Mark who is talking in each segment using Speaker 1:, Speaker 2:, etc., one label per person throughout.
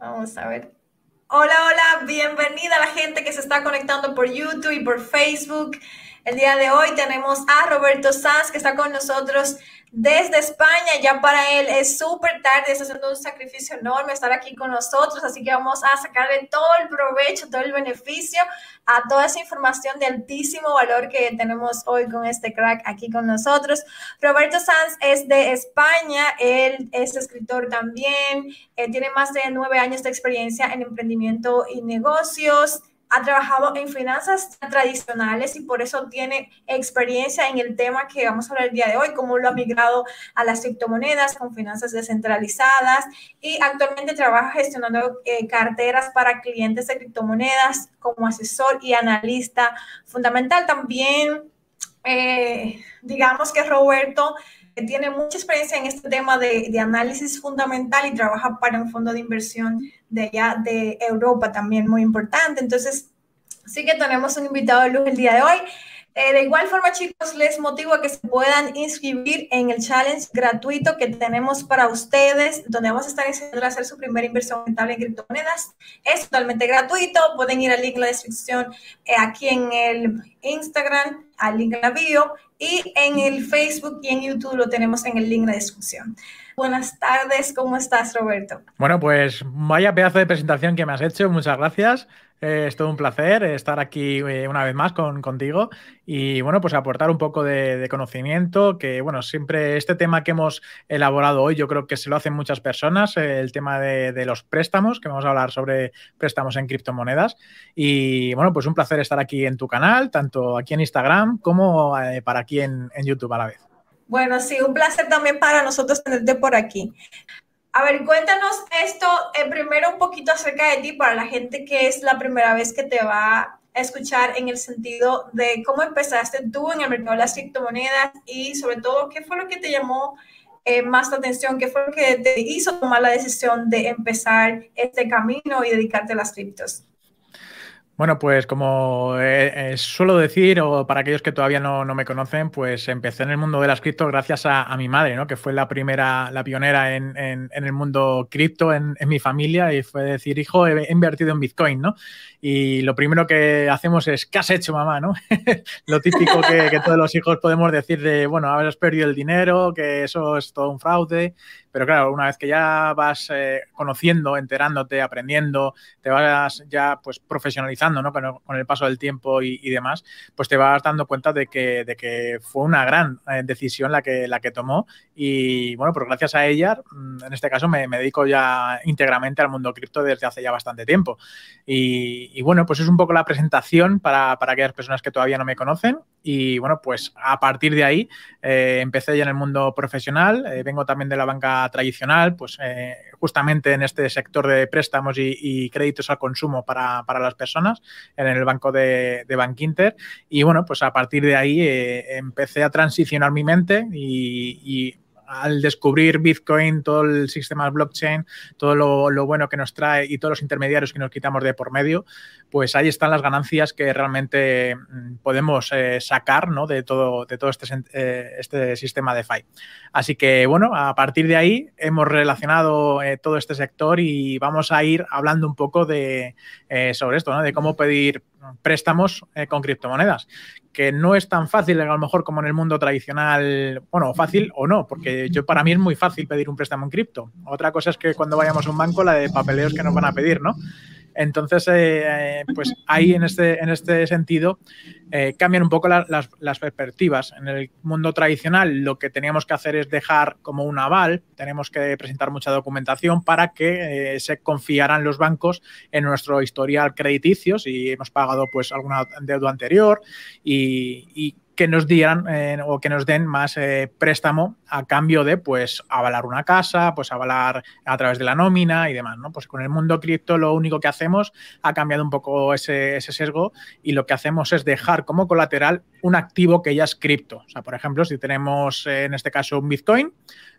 Speaker 1: Vamos a ver. Hola, hola, bienvenida a la gente que se está conectando por YouTube y por Facebook. El día de hoy tenemos a Roberto Sanz que está con nosotros desde España. Ya para él es súper tarde, está haciendo un sacrificio enorme estar aquí con nosotros, así que vamos a sacarle todo el provecho, todo el beneficio a toda esa información de altísimo valor que tenemos hoy con este crack aquí con nosotros. Roberto Sanz es de España, él es escritor también, él tiene más de nueve años de experiencia en emprendimiento y negocios ha trabajado en finanzas tradicionales y por eso tiene experiencia en el tema que vamos a hablar el día de hoy, cómo lo ha migrado a las criptomonedas con finanzas descentralizadas y actualmente trabaja gestionando eh, carteras para clientes de criptomonedas como asesor y analista fundamental. También, eh, digamos que Roberto tiene mucha experiencia en este tema de, de, análisis fundamental y trabaja para un fondo de inversión de allá de Europa también muy importante. Entonces, sí que tenemos un invitado de luz el día de hoy. Eh, de igual forma, chicos, les motivo a que se puedan inscribir en el challenge gratuito que tenemos para ustedes, donde vamos a estar enseñando a hacer su primera inversión rentable en criptomonedas. Es totalmente gratuito. Pueden ir al link en la descripción eh, aquí en el Instagram, al link en la bio, y en el Facebook y en YouTube lo tenemos en el link la descripción. Buenas tardes, ¿cómo estás, Roberto?
Speaker 2: Bueno, pues vaya pedazo de presentación que me has hecho, muchas gracias. Eh, es todo un placer estar aquí eh, una vez más con, contigo y bueno, pues aportar un poco de, conocimiento, que bueno, siempre este tema que hemos elaborado hoy yo creo que se lo hacen muchas personas, eh, el tema de, los préstamos, que vamos a hablar sobre préstamos en criptomonedas y bueno, pues un placer estar aquí en tu canal, tanto aquí en Instagram como para aquí en, en YouTube a la vez.
Speaker 1: Bueno, sí, un placer también para nosotros tenerte por aquí. A ver, cuéntanos esto eh, primero un poquito acerca de ti para la gente que es la primera vez que te va a escuchar en el sentido de cómo empezaste tú en el mercado de las criptomonedas y sobre todo qué fue lo que te llamó eh, más la atención, qué fue lo que te hizo tomar la decisión de empezar este camino y dedicarte a las criptos.
Speaker 2: Bueno, pues como eh, eh, suelo decir, o para aquellos que todavía no, me conocen, pues empecé en el mundo de las cripto gracias a, mi madre, ¿no? Que fue la primera, la pionera en, el mundo cripto en, mi familia y fue decir, hijo, he, invertido en Bitcoin, ¿no? Y lo primero que hacemos es, ¿qué has hecho, mamá, no? lo típico que, todos los hijos podemos decir de, bueno, haber perdido el dinero, que eso es todo un fraude. Pero claro, una vez que ya vas eh, conociendo, enterándote, aprendiendo, te vas ya pues profesionalizando ¿no? con, el, paso del tiempo y, demás, pues te vas dando cuenta de que, de que fue una gran eh, decisión la que, la que tomó. Y bueno, pues gracias a ella, mm, en este caso me, dedico ya íntegramente al mundo cripto desde hace ya bastante tiempo. Y, bueno, pues es un poco la presentación para, para aquellas personas que todavía no me conocen. Y bueno, pues a partir de ahí eh, empecé ya en el mundo profesional, vengo también de la banca tradicional, pues eh, justamente en este sector de préstamos y, créditos al consumo para, las personas, en el banco de, de Bankinter. Y bueno, pues a partir de ahí eh, empecé a transicionar mi mente y al descubrir Bitcoin, todo el sistema blockchain, todo lo, bueno que nos trae y todos los intermediarios que nos quitamos de por medio, pues ahí están las ganancias que realmente mm, podemos eh, sacar de todo, de todo este, eh, este sistema. Así que bueno, a partir de ahí hemos relacionado eh, todo este sector y vamos a ir hablando un poco de, sobre esto, ¿no? de cómo pedir préstamos con criptomonedas que no es tan fácil a lo mejor como en el mundo tradicional, bueno, fácil o no, porque yo para mí es muy fácil pedir un préstamo en cripto. Otra cosa es que cuando vayamos a un banco la de papeleos que nos van a pedir, ¿no? Entonces, eh, pues ahí en este, en este sentido eh, cambian un poco las, perspectivas. En el mundo tradicional lo que teníamos que hacer es dejar como un aval, tenemos que presentar mucha documentación para que eh, se confiaran los bancos en nuestro historial crediticio, si hemos pagado pues alguna deuda anterior y que nos dieran eh, o que nos den más eh, préstamo a cambio de pues avalar una casa, pues avalar a través de la nómina y demás, ¿no? Pues con el mundo cripto lo único que hacemos ha cambiado un poco ese, sesgo y lo que hacemos es dejar como colateral un activo que ya es cripto. O sea, por ejemplo, si tenemos en este caso un Bitcoin,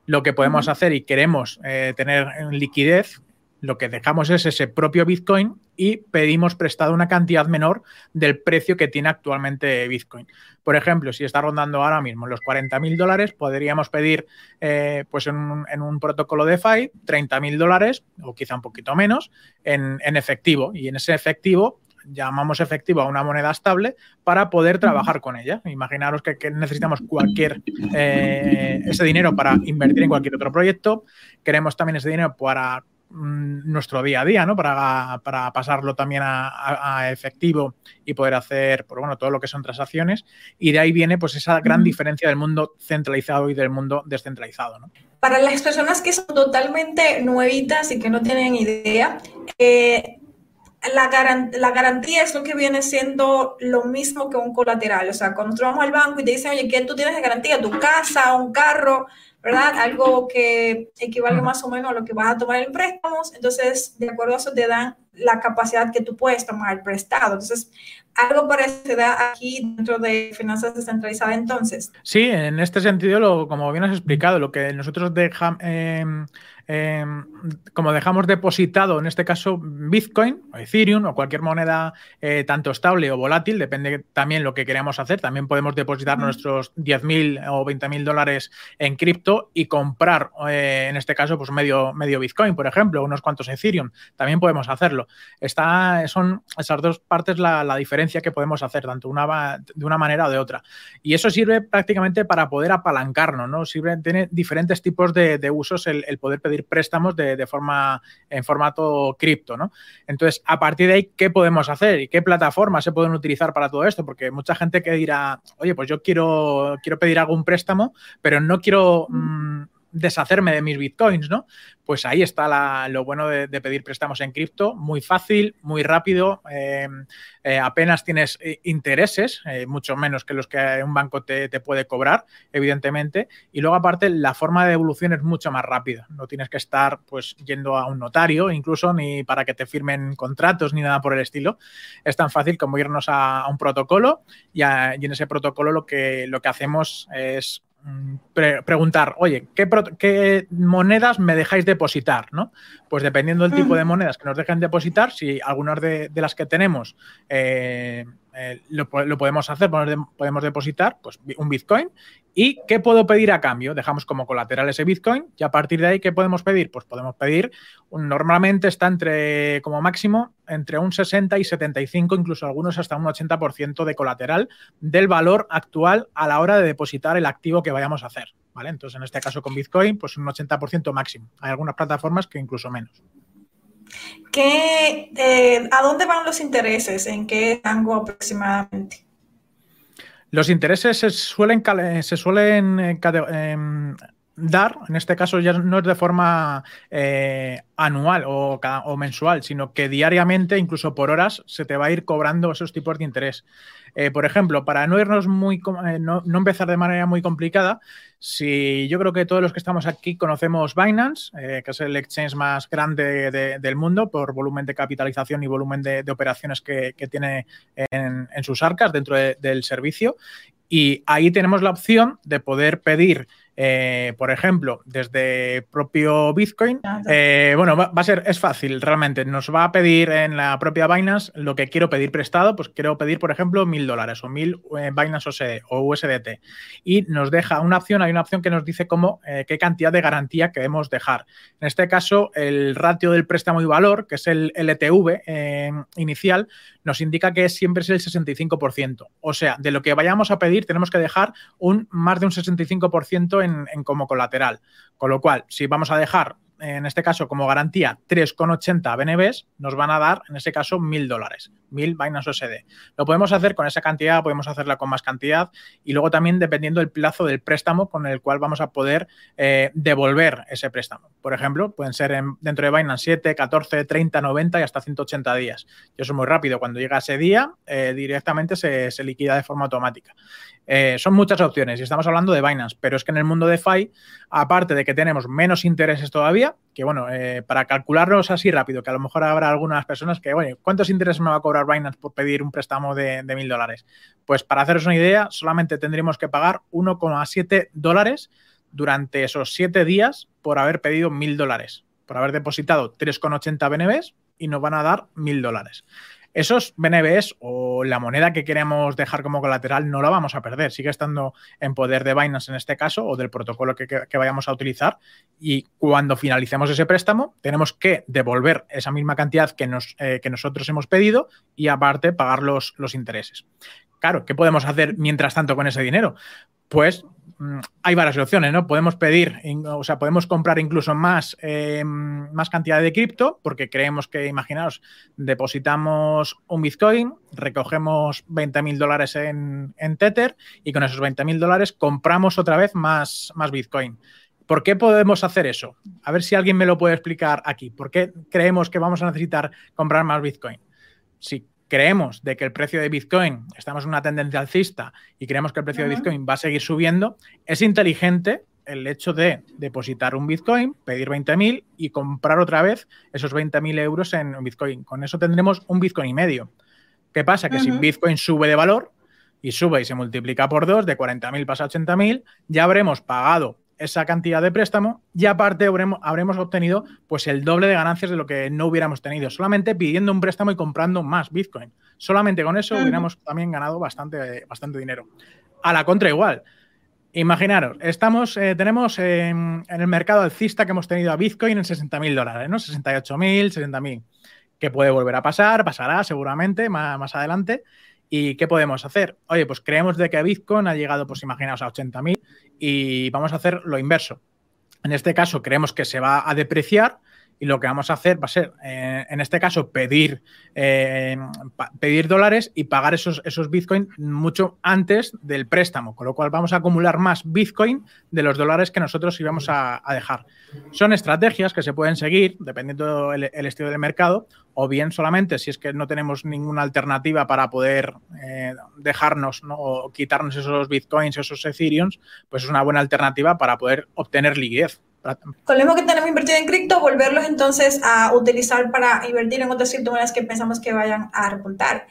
Speaker 2: lo que podemos hacer y queremos eh, tener en liquidez lo que dejamos es ese propio Bitcoin y pedimos prestado una cantidad menor del precio que tiene actualmente Bitcoin. Por ejemplo, si está rondando ahora mismo los 40 mil dólares, podríamos pedir eh, pues en un, protocolo de DeFi 30 mil dólares o quizá un poquito menos en, efectivo. Y en ese efectivo llamamos efectivo a una moneda estable para poder trabajar con ella. Imaginaros que, necesitamos cualquier eh, ese dinero para invertir en cualquier otro proyecto. Queremos también ese dinero para nuestro día a día, ¿no? Para, pasarlo también a, efectivo y poder hacer, pues bueno, todo lo que son transacciones. Y de ahí viene pues esa gran diferencia del mundo centralizado y del mundo descentralizado, ¿no?
Speaker 1: Para las personas que son totalmente nuevitas y que no tienen idea, eh, la, la, garantía es lo que viene siendo lo mismo que un colateral. O sea, cuando nosotros vamos al banco y te dicen, oye, ¿qué tú tienes de garantía? ¿Tu casa, un carro? ¿Verdad? Algo que equivale más o menos a lo que vas a tomar en préstamos. Entonces, de acuerdo a eso, te dan la capacidad que tú puedes tomar el prestado. Entonces, algo parecido aquí dentro de finanzas descentralizadas entonces.
Speaker 2: Sí, en este sentido, lo, como bien has explicado, lo que nosotros dejamos... Em, Em, como dejamos depositado, en este caso, Bitcoin o Ethereum o cualquier moneda eh, tanto estable o volátil, depende también lo que queramos hacer. También podemos depositar nuestros 10.000 o 20.000 dólares en cripto y comprar, eh, en este caso, pues medio, medio Bitcoin, por ejemplo, unos cuantos Ethereum. También podemos hacerlo. Está, son esas dos partes la, diferencia que podemos hacer, tanto una, de una manera o de otra. Y eso sirve prácticamente para poder apalancarnos, ¿no? Sirve, tiene diferentes tipos de, usos el poder pedir préstamos de, forma en formato cripto, ¿no? Entonces, a partir de ahí, ¿qué podemos hacer y qué plataformas se pueden utilizar para todo esto? Porque mucha gente que dirá, oye, pues yo quiero, quiero pedir algún préstamo, pero no quiero mm, deshacerme de mis bitcoins, ¿no? Pues ahí está lo bueno de, pedir préstamos en cripto, muy fácil, muy rápido, em, eh, apenas tienes eh, intereses, eh, mucho menos que los que un banco te, puede cobrar, evidentemente, y luego aparte la forma de devolución es mucho más rápida, no tienes que estar pues yendo a un notario incluso ni para que te firmen contratos ni nada por el estilo, es tan fácil como irnos a, un protocolo. Y, y, en ese protocolo lo que, lo que hacemos es Mm, preguntar, oye, ¿qué, monedas me dejáis depositar? ¿no? Pues dependiendo del tipo de monedas que nos dejen depositar, si algunas de, las que tenemos eh, eh, lo, podemos hacer, podemos depositar pues, un Bitcoin. ¿Y qué puedo pedir a cambio? Dejamos como colateral ese Bitcoin y a partir de ahí, ¿qué podemos pedir? Pues podemos pedir, normalmente está entre, como máximo, entre un 60 y 75, incluso algunos hasta un 80% de colateral del valor actual a la hora de depositar el activo que vayamos a hacer. ¿vale? Entonces, en este caso con Bitcoin, pues un 80% máximo. Hay algunas plataformas que incluso menos.
Speaker 1: ¿Qué, eh, ¿A dónde van los intereses? ¿En qué rango aproximadamente?
Speaker 2: Los intereses se suelen, se suelen eh, em, dar, en este caso ya no es de forma eh, anual o, mensual, sino que diariamente, incluso por horas, se te va a ir cobrando esos tipos de interés. Eh, por ejemplo, para no irnos muy, eh, no, empezar de manera muy complicada, si yo creo que todos los que estamos aquí conocemos Binance, que es el exchange más grande del mundo por volumen de capitalización y volumen de, operaciones que, tiene en, sus arcas dentro del servicio. Y ahí tenemos la opción de poder pedir eh, por ejemplo, desde propio Bitcoin, eh, bueno, va, a ser, es fácil realmente. Nos va a pedir en la propia Binance lo que quiero pedir prestado, pues quiero pedir, por ejemplo, mil dólares o mil eh, Binance o USDT. Y nos deja una opción, hay una opción que nos dice cómo, qué cantidad de garantía queremos dejar. En este caso, el ratio del préstamo y valor, que es el LTV inicial, nos indica que siempre es el 65%. O sea, de lo que vayamos a pedir, tenemos que dejar un más de un 65% en, como colateral. Con lo cual, si vamos a dejar en este caso como garantía 3,80 BNBs, nos van a dar en ese caso 1.000 dólares, 1.000 vainas OSD. Lo podemos hacer con esa cantidad, podemos hacerla con más cantidad y luego también dependiendo del plazo del préstamo con el cual vamos a poder eh, devolver ese préstamo. Por ejemplo, pueden ser dentro de Binance 7, 14, 30, 90 y hasta 180 días. Y eso es muy rápido. Cuando llega ese día, eh, directamente se liquida de forma automática. Eh, son muchas opciones y estamos hablando de Binance, pero es que en el mundo de FI, aparte de que tenemos menos intereses todavía, que bueno, eh, para calcularlos así rápido, que a lo mejor habrá algunas personas que, bueno, ¿cuántos intereses me va a cobrar Binance por pedir un préstamo de mil dólares? Pues para haceros una idea, solamente tendríamos que pagar 1,7 dólares durante esos siete días por haber pedido mil dólares por haber depositado 3,80 BNBs y nos van a dar 1.000 dólares. Esos BNBs o la moneda que queremos dejar como colateral no la vamos a perder, sigue estando en poder de Binance en este caso o del protocolo que, vayamos a utilizar y cuando finalicemos ese préstamo tenemos que devolver esa misma cantidad que, eh, nosotros hemos pedido y aparte pagar los intereses. Claro, ¿qué podemos hacer mientras tanto con ese dinero? Pues mm, hay varias opciones, ¿no? Podemos pedir, o sea, podemos comprar incluso más, eh, más cantidad de cripto, porque creemos que, imaginaos, depositamos un Bitcoin, recogemos 20 mil dólares en, Tether y con esos 20 mil dólares compramos otra vez más, más Bitcoin. ¿Por qué podemos hacer eso? A ver si alguien me lo puede explicar aquí. ¿Por qué creemos que vamos a necesitar comprar más Bitcoin? Si creemos de que el precio de Bitcoin, estamos en una tendencia alcista y creemos que el precio de Bitcoin va a seguir subiendo, es inteligente el hecho de depositar un Bitcoin, pedir 20.000 y comprar otra vez esos 20.000 euros en Bitcoin. Con eso tendremos un Bitcoin y medio. ¿Qué pasa? Que si Bitcoin sube de valor y sube y se multiplica por dos, de 40.000 pasa a 80.000, ya habremos pagado esa cantidad de préstamo y aparte habremos, obtenido pues el doble de ganancias de lo que no hubiéramos tenido, solamente pidiendo un préstamo y comprando más Bitcoin. Solamente con eso hubiéramos también ganado bastante, bastante dinero. A la contra igual. Imaginaros, estamos, eh, tenemos en, el mercado alcista que hemos tenido a Bitcoin en 60 mil dólares, ¿no? 68 mil, 70 mil. Que puede volver a pasar, pasará seguramente más, más adelante. ¿Y qué podemos hacer? Oye, pues creemos de que Bitcoin ha llegado, pues imaginaos, a 80.000 y vamos a hacer lo inverso. En este caso creemos que se va a depreciar y lo que vamos a hacer va a ser, eh, en este caso, pedir, eh, pedir dólares y pagar esos, esos Bitcoin mucho antes del préstamo, con lo cual vamos a acumular más Bitcoin de los dólares que nosotros íbamos a, dejar. Son estrategias que se pueden seguir dependiendo del estilo del mercado o bien solamente si es que no tenemos ninguna alternativa para poder eh, dejarnos o quitarnos esos bitcoins, esos ethereums, pues es una buena alternativa para poder obtener liquidez.
Speaker 1: Con lo mismo que tenemos invertido en cripto, volverlos entonces a utilizar para invertir en otras criptomonedas que pensamos que vayan a repuntar.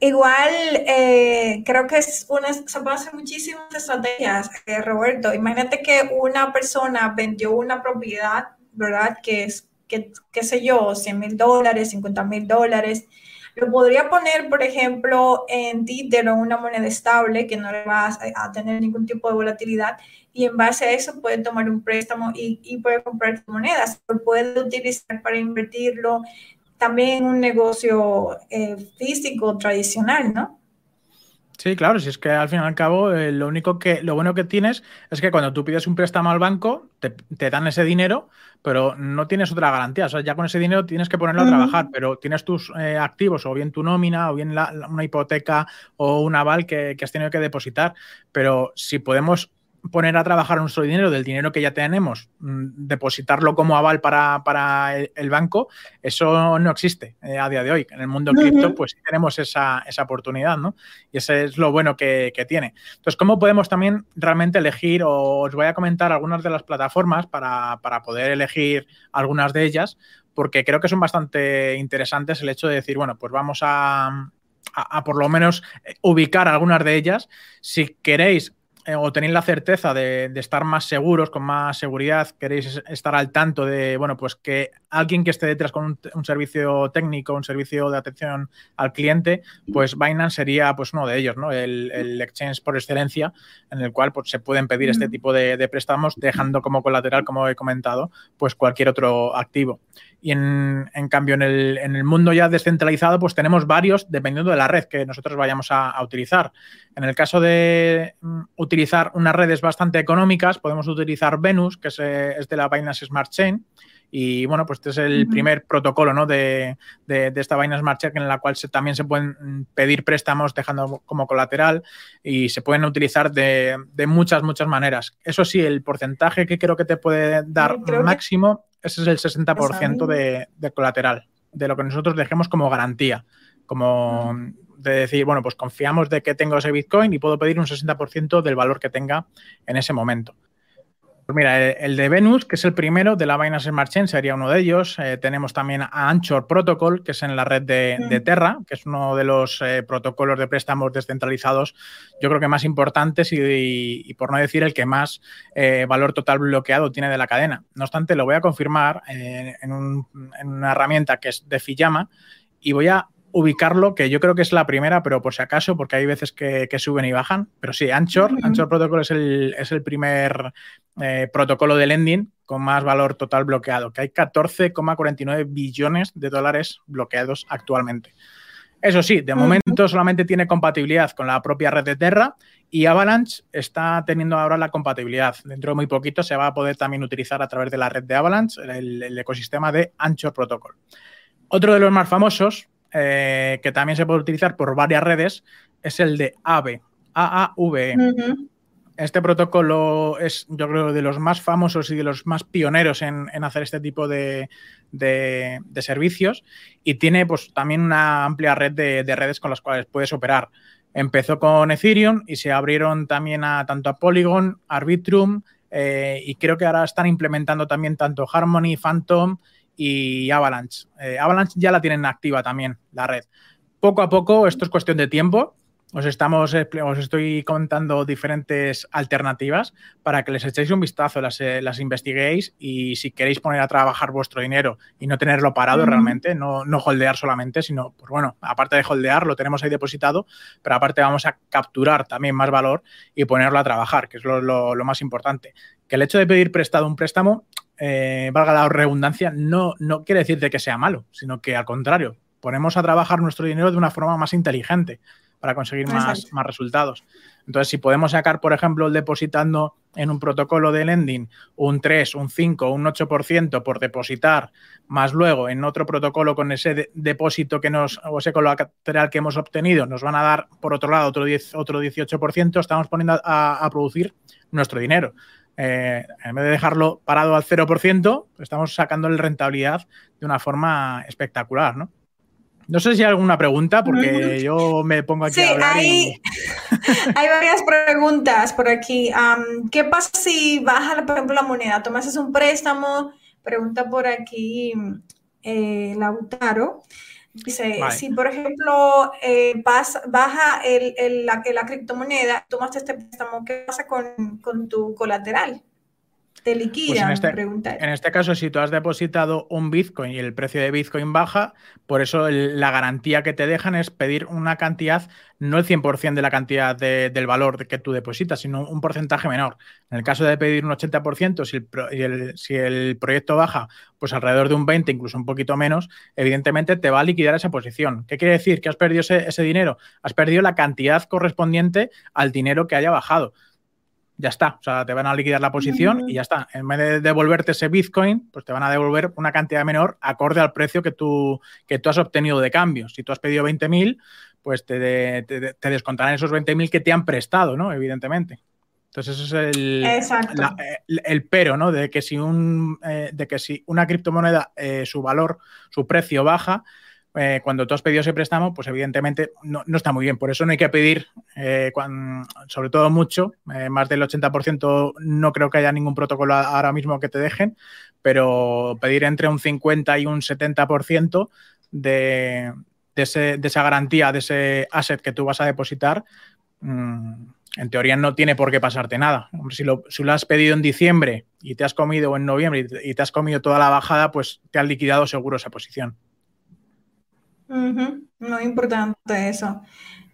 Speaker 1: Igual, eh, creo que es una, se pueden hacer muchísimas estrategias, eh, Roberto. Imagínate que una persona vendió una propiedad, ¿verdad? Que es, que, qué sé yo, 100 mil dólares, 50 mil dólares. Lo podría poner, por ejemplo, en Tether o una moneda estable que no le va a, tener ningún tipo de volatilidad y en base a eso puede tomar un préstamo y, y puede comprar monedas. Lo puede utilizar para invertirlo también en un negocio eh, físico tradicional, ¿no?
Speaker 2: Sí, claro, si es que al fin y al cabo eh, lo único que lo bueno que tienes es que cuando tú pides un préstamo al banco te, te, dan ese dinero, pero no tienes otra garantía. O sea, ya con ese dinero tienes que ponerlo a trabajar, pero tienes tus eh, activos, o bien tu nómina, o bien una hipoteca o un aval que, que has tenido que depositar. Pero si podemos poner a trabajar nuestro dinero del dinero que ya tenemos, mm, depositarlo como aval para, el, banco, eso no existe eh, a día de hoy. En el mundo cripto, pues tenemos esa, oportunidad, ¿no? Y ese es lo bueno que, tiene. Entonces, ¿cómo podemos también realmente elegir? O os voy a comentar algunas de las plataformas para, poder elegir algunas de ellas, porque creo que son bastante interesantes el hecho de decir, bueno, pues vamos a, a por lo menos ubicar algunas de ellas. Si queréis eh, o tenéis la certeza de, estar más seguros, con más seguridad, queréis estar al tanto de, bueno, pues que alguien que esté detrás con un, servicio técnico, un servicio de atención al cliente, pues Binance sería pues uno de ellos, ¿no? El, exchange por excelencia, en el cual pues, se pueden pedir este tipo de, préstamos, dejando como colateral, como he comentado, pues cualquier otro activo. Y en, cambio, en el, mundo ya descentralizado, pues tenemos varios dependiendo de la red que nosotros vayamos a, utilizar. En el caso de mm, utilizar unas redes bastante económicas, podemos utilizar Venus, que es, eh, es de la Binance Smart Chain, y bueno, pues este es el primer protocolo ¿no? de, esta vaina Smart Check en la cual también se pueden pedir préstamos dejando como colateral y se pueden utilizar de, muchas, muchas maneras. Eso sí, el porcentaje que creo que te puede dar máximo, ese es el 60% de, de colateral, de lo que nosotros dejemos como garantía, como de decir, bueno, pues confiamos de que tengo ese Bitcoin y puedo pedir un 60% del valor que tenga en ese momento. Pues mira, el de Venus, que es el primero de la Binance Smart Chain, sería uno de ellos. Eh, tenemos también a Anchor Protocol, que es en la red de, Terra, que es uno de los eh, protocolos de préstamos descentralizados, yo creo que más importantes y, por no decir el que más eh, valor total bloqueado tiene de la cadena. No obstante, lo voy a confirmar en, en, una herramienta que es de Fiyama y voy a ubicarlo, que yo creo que es la primera, pero por si acaso, porque hay veces que, suben y bajan. Pero sí, Anchor, Anchor Protocol es el, es el primer eh, protocolo de lending con más valor total bloqueado, que hay 14,49 billones de dólares bloqueados actualmente. Eso sí, de momento solamente tiene compatibilidad con la propia red de Terra y Avalanche está teniendo ahora la compatibilidad. Dentro de muy poquito se va a poder también utilizar a través de la red de Avalanche el, el ecosistema de Anchor Protocol. Otro de los más famosos, eh, que también se puede utilizar por varias redes, es el de AVE, AAVE. Este protocolo es, yo creo, de los más famosos y de los más pioneros en, hacer este tipo de, servicios y tiene pues, también una amplia red de, redes con las cuales puedes operar. Empezó con Ethereum y se abrieron también a tanto a Polygon, Arbitrum eh, y creo que ahora están implementando también tanto Harmony, Phantom y Avalanche. Eh, Avalanche ya la tienen activa también, la red. Poco a poco, esto es cuestión de tiempo. Os, estamos, os estoy contando diferentes alternativas para que les echéis un vistazo, las, eh, las investiguéis y si queréis poner a trabajar vuestro dinero y no tenerlo parado realmente, no, no holdear solamente, sino, pues bueno, aparte de holdear, lo tenemos ahí depositado, pero aparte vamos a capturar también más valor y ponerlo a trabajar, que es lo, lo más importante. Que el hecho de pedir prestado un préstamo eh, valga la redundancia, no, no quiere decir de que sea malo, sino que al contrario, ponemos a trabajar nuestro dinero de una forma más inteligente para conseguir más, más, resultados. Entonces, si podemos sacar, por ejemplo, depositando en un protocolo de lending un 3, un 5, un 8% por depositar, más luego en otro protocolo con ese depósito que nos, o ese colateral que hemos obtenido, nos van a dar, por otro lado, otro, 10, otro 18%, estamos poniendo a producir nuestro dinero. Eh, en vez de dejarlo parado al 0%, estamos sacando la rentabilidad de una forma espectacular, ¿no? No sé si hay alguna pregunta, porque yo me pongo aquí a hablar.
Speaker 1: Hay, hay varias preguntas por aquí. ¿Qué pasa si baja, por ejemplo, la moneda? Tomas un préstamo, pregunta por aquí eh, Lautaro. Dice, si por ejemplo eh, baja el, la, la, criptomoneda, tomaste este préstamo, ¿qué pasa con, con tu colateral? Te liquidan.
Speaker 2: Pues en, este, en este caso, si tú has depositado un Bitcoin y el precio de Bitcoin baja, por eso la garantía que te dejan es pedir una cantidad, no el 100% de la cantidad del valor que tú depositas, sino un porcentaje menor. En el caso de pedir un 80%, si el, si el proyecto baja, pues alrededor de un 20, incluso un poquito menos, evidentemente te va a liquidar esa posición. ¿Qué quiere decir? Que has perdido ese, ese dinero. Has perdido la cantidad correspondiente al dinero que haya bajado ya está. O sea, te van a liquidar la posición y ya está. En vez de devolverte ese Bitcoin, pues te van a devolver una cantidad menor acorde al precio que tú, que tú has obtenido de cambio. Si tú has pedido 20.000, pues te, te, descontarán esos 20.000 que te han prestado, ¿no? Evidentemente. Entonces, eso es el, el, pero, ¿no? De que si, un, eh, de que si una criptomoneda, eh, su valor, su precio baja, eh, cuando tú has pedido ese préstamo, pues evidentemente no, está muy bien. Por eso no hay que pedir, eh, sobre todo mucho, eh, más del 80% no creo que haya ningún protocolo ahora mismo que te dejen, pero pedir entre un 50 y un 70% de, de, esa garantía, de ese asset que tú vas a depositar, mm, en teoría no tiene por qué pasarte nada. Si lo, si lo, has pedido en diciembre y te has comido o en noviembre y te has comido toda la bajada, pues te han liquidado seguro esa posición.
Speaker 1: No es importante eso.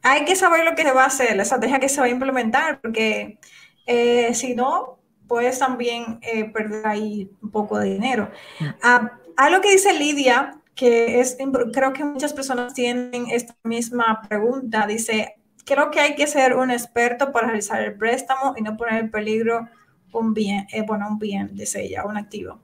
Speaker 1: Hay que saber lo que se va a hacer, la estrategia que se va a implementar, porque eh, si no, puedes también eh, perder ahí un poco de dinero. Mm. Ah, algo que dice Lidia, que es, creo que muchas personas tienen esta misma pregunta, dice, creo que hay que ser un experto para realizar el préstamo y no poner en peligro un bien, eh, bueno, un bien, dice ella, un activo.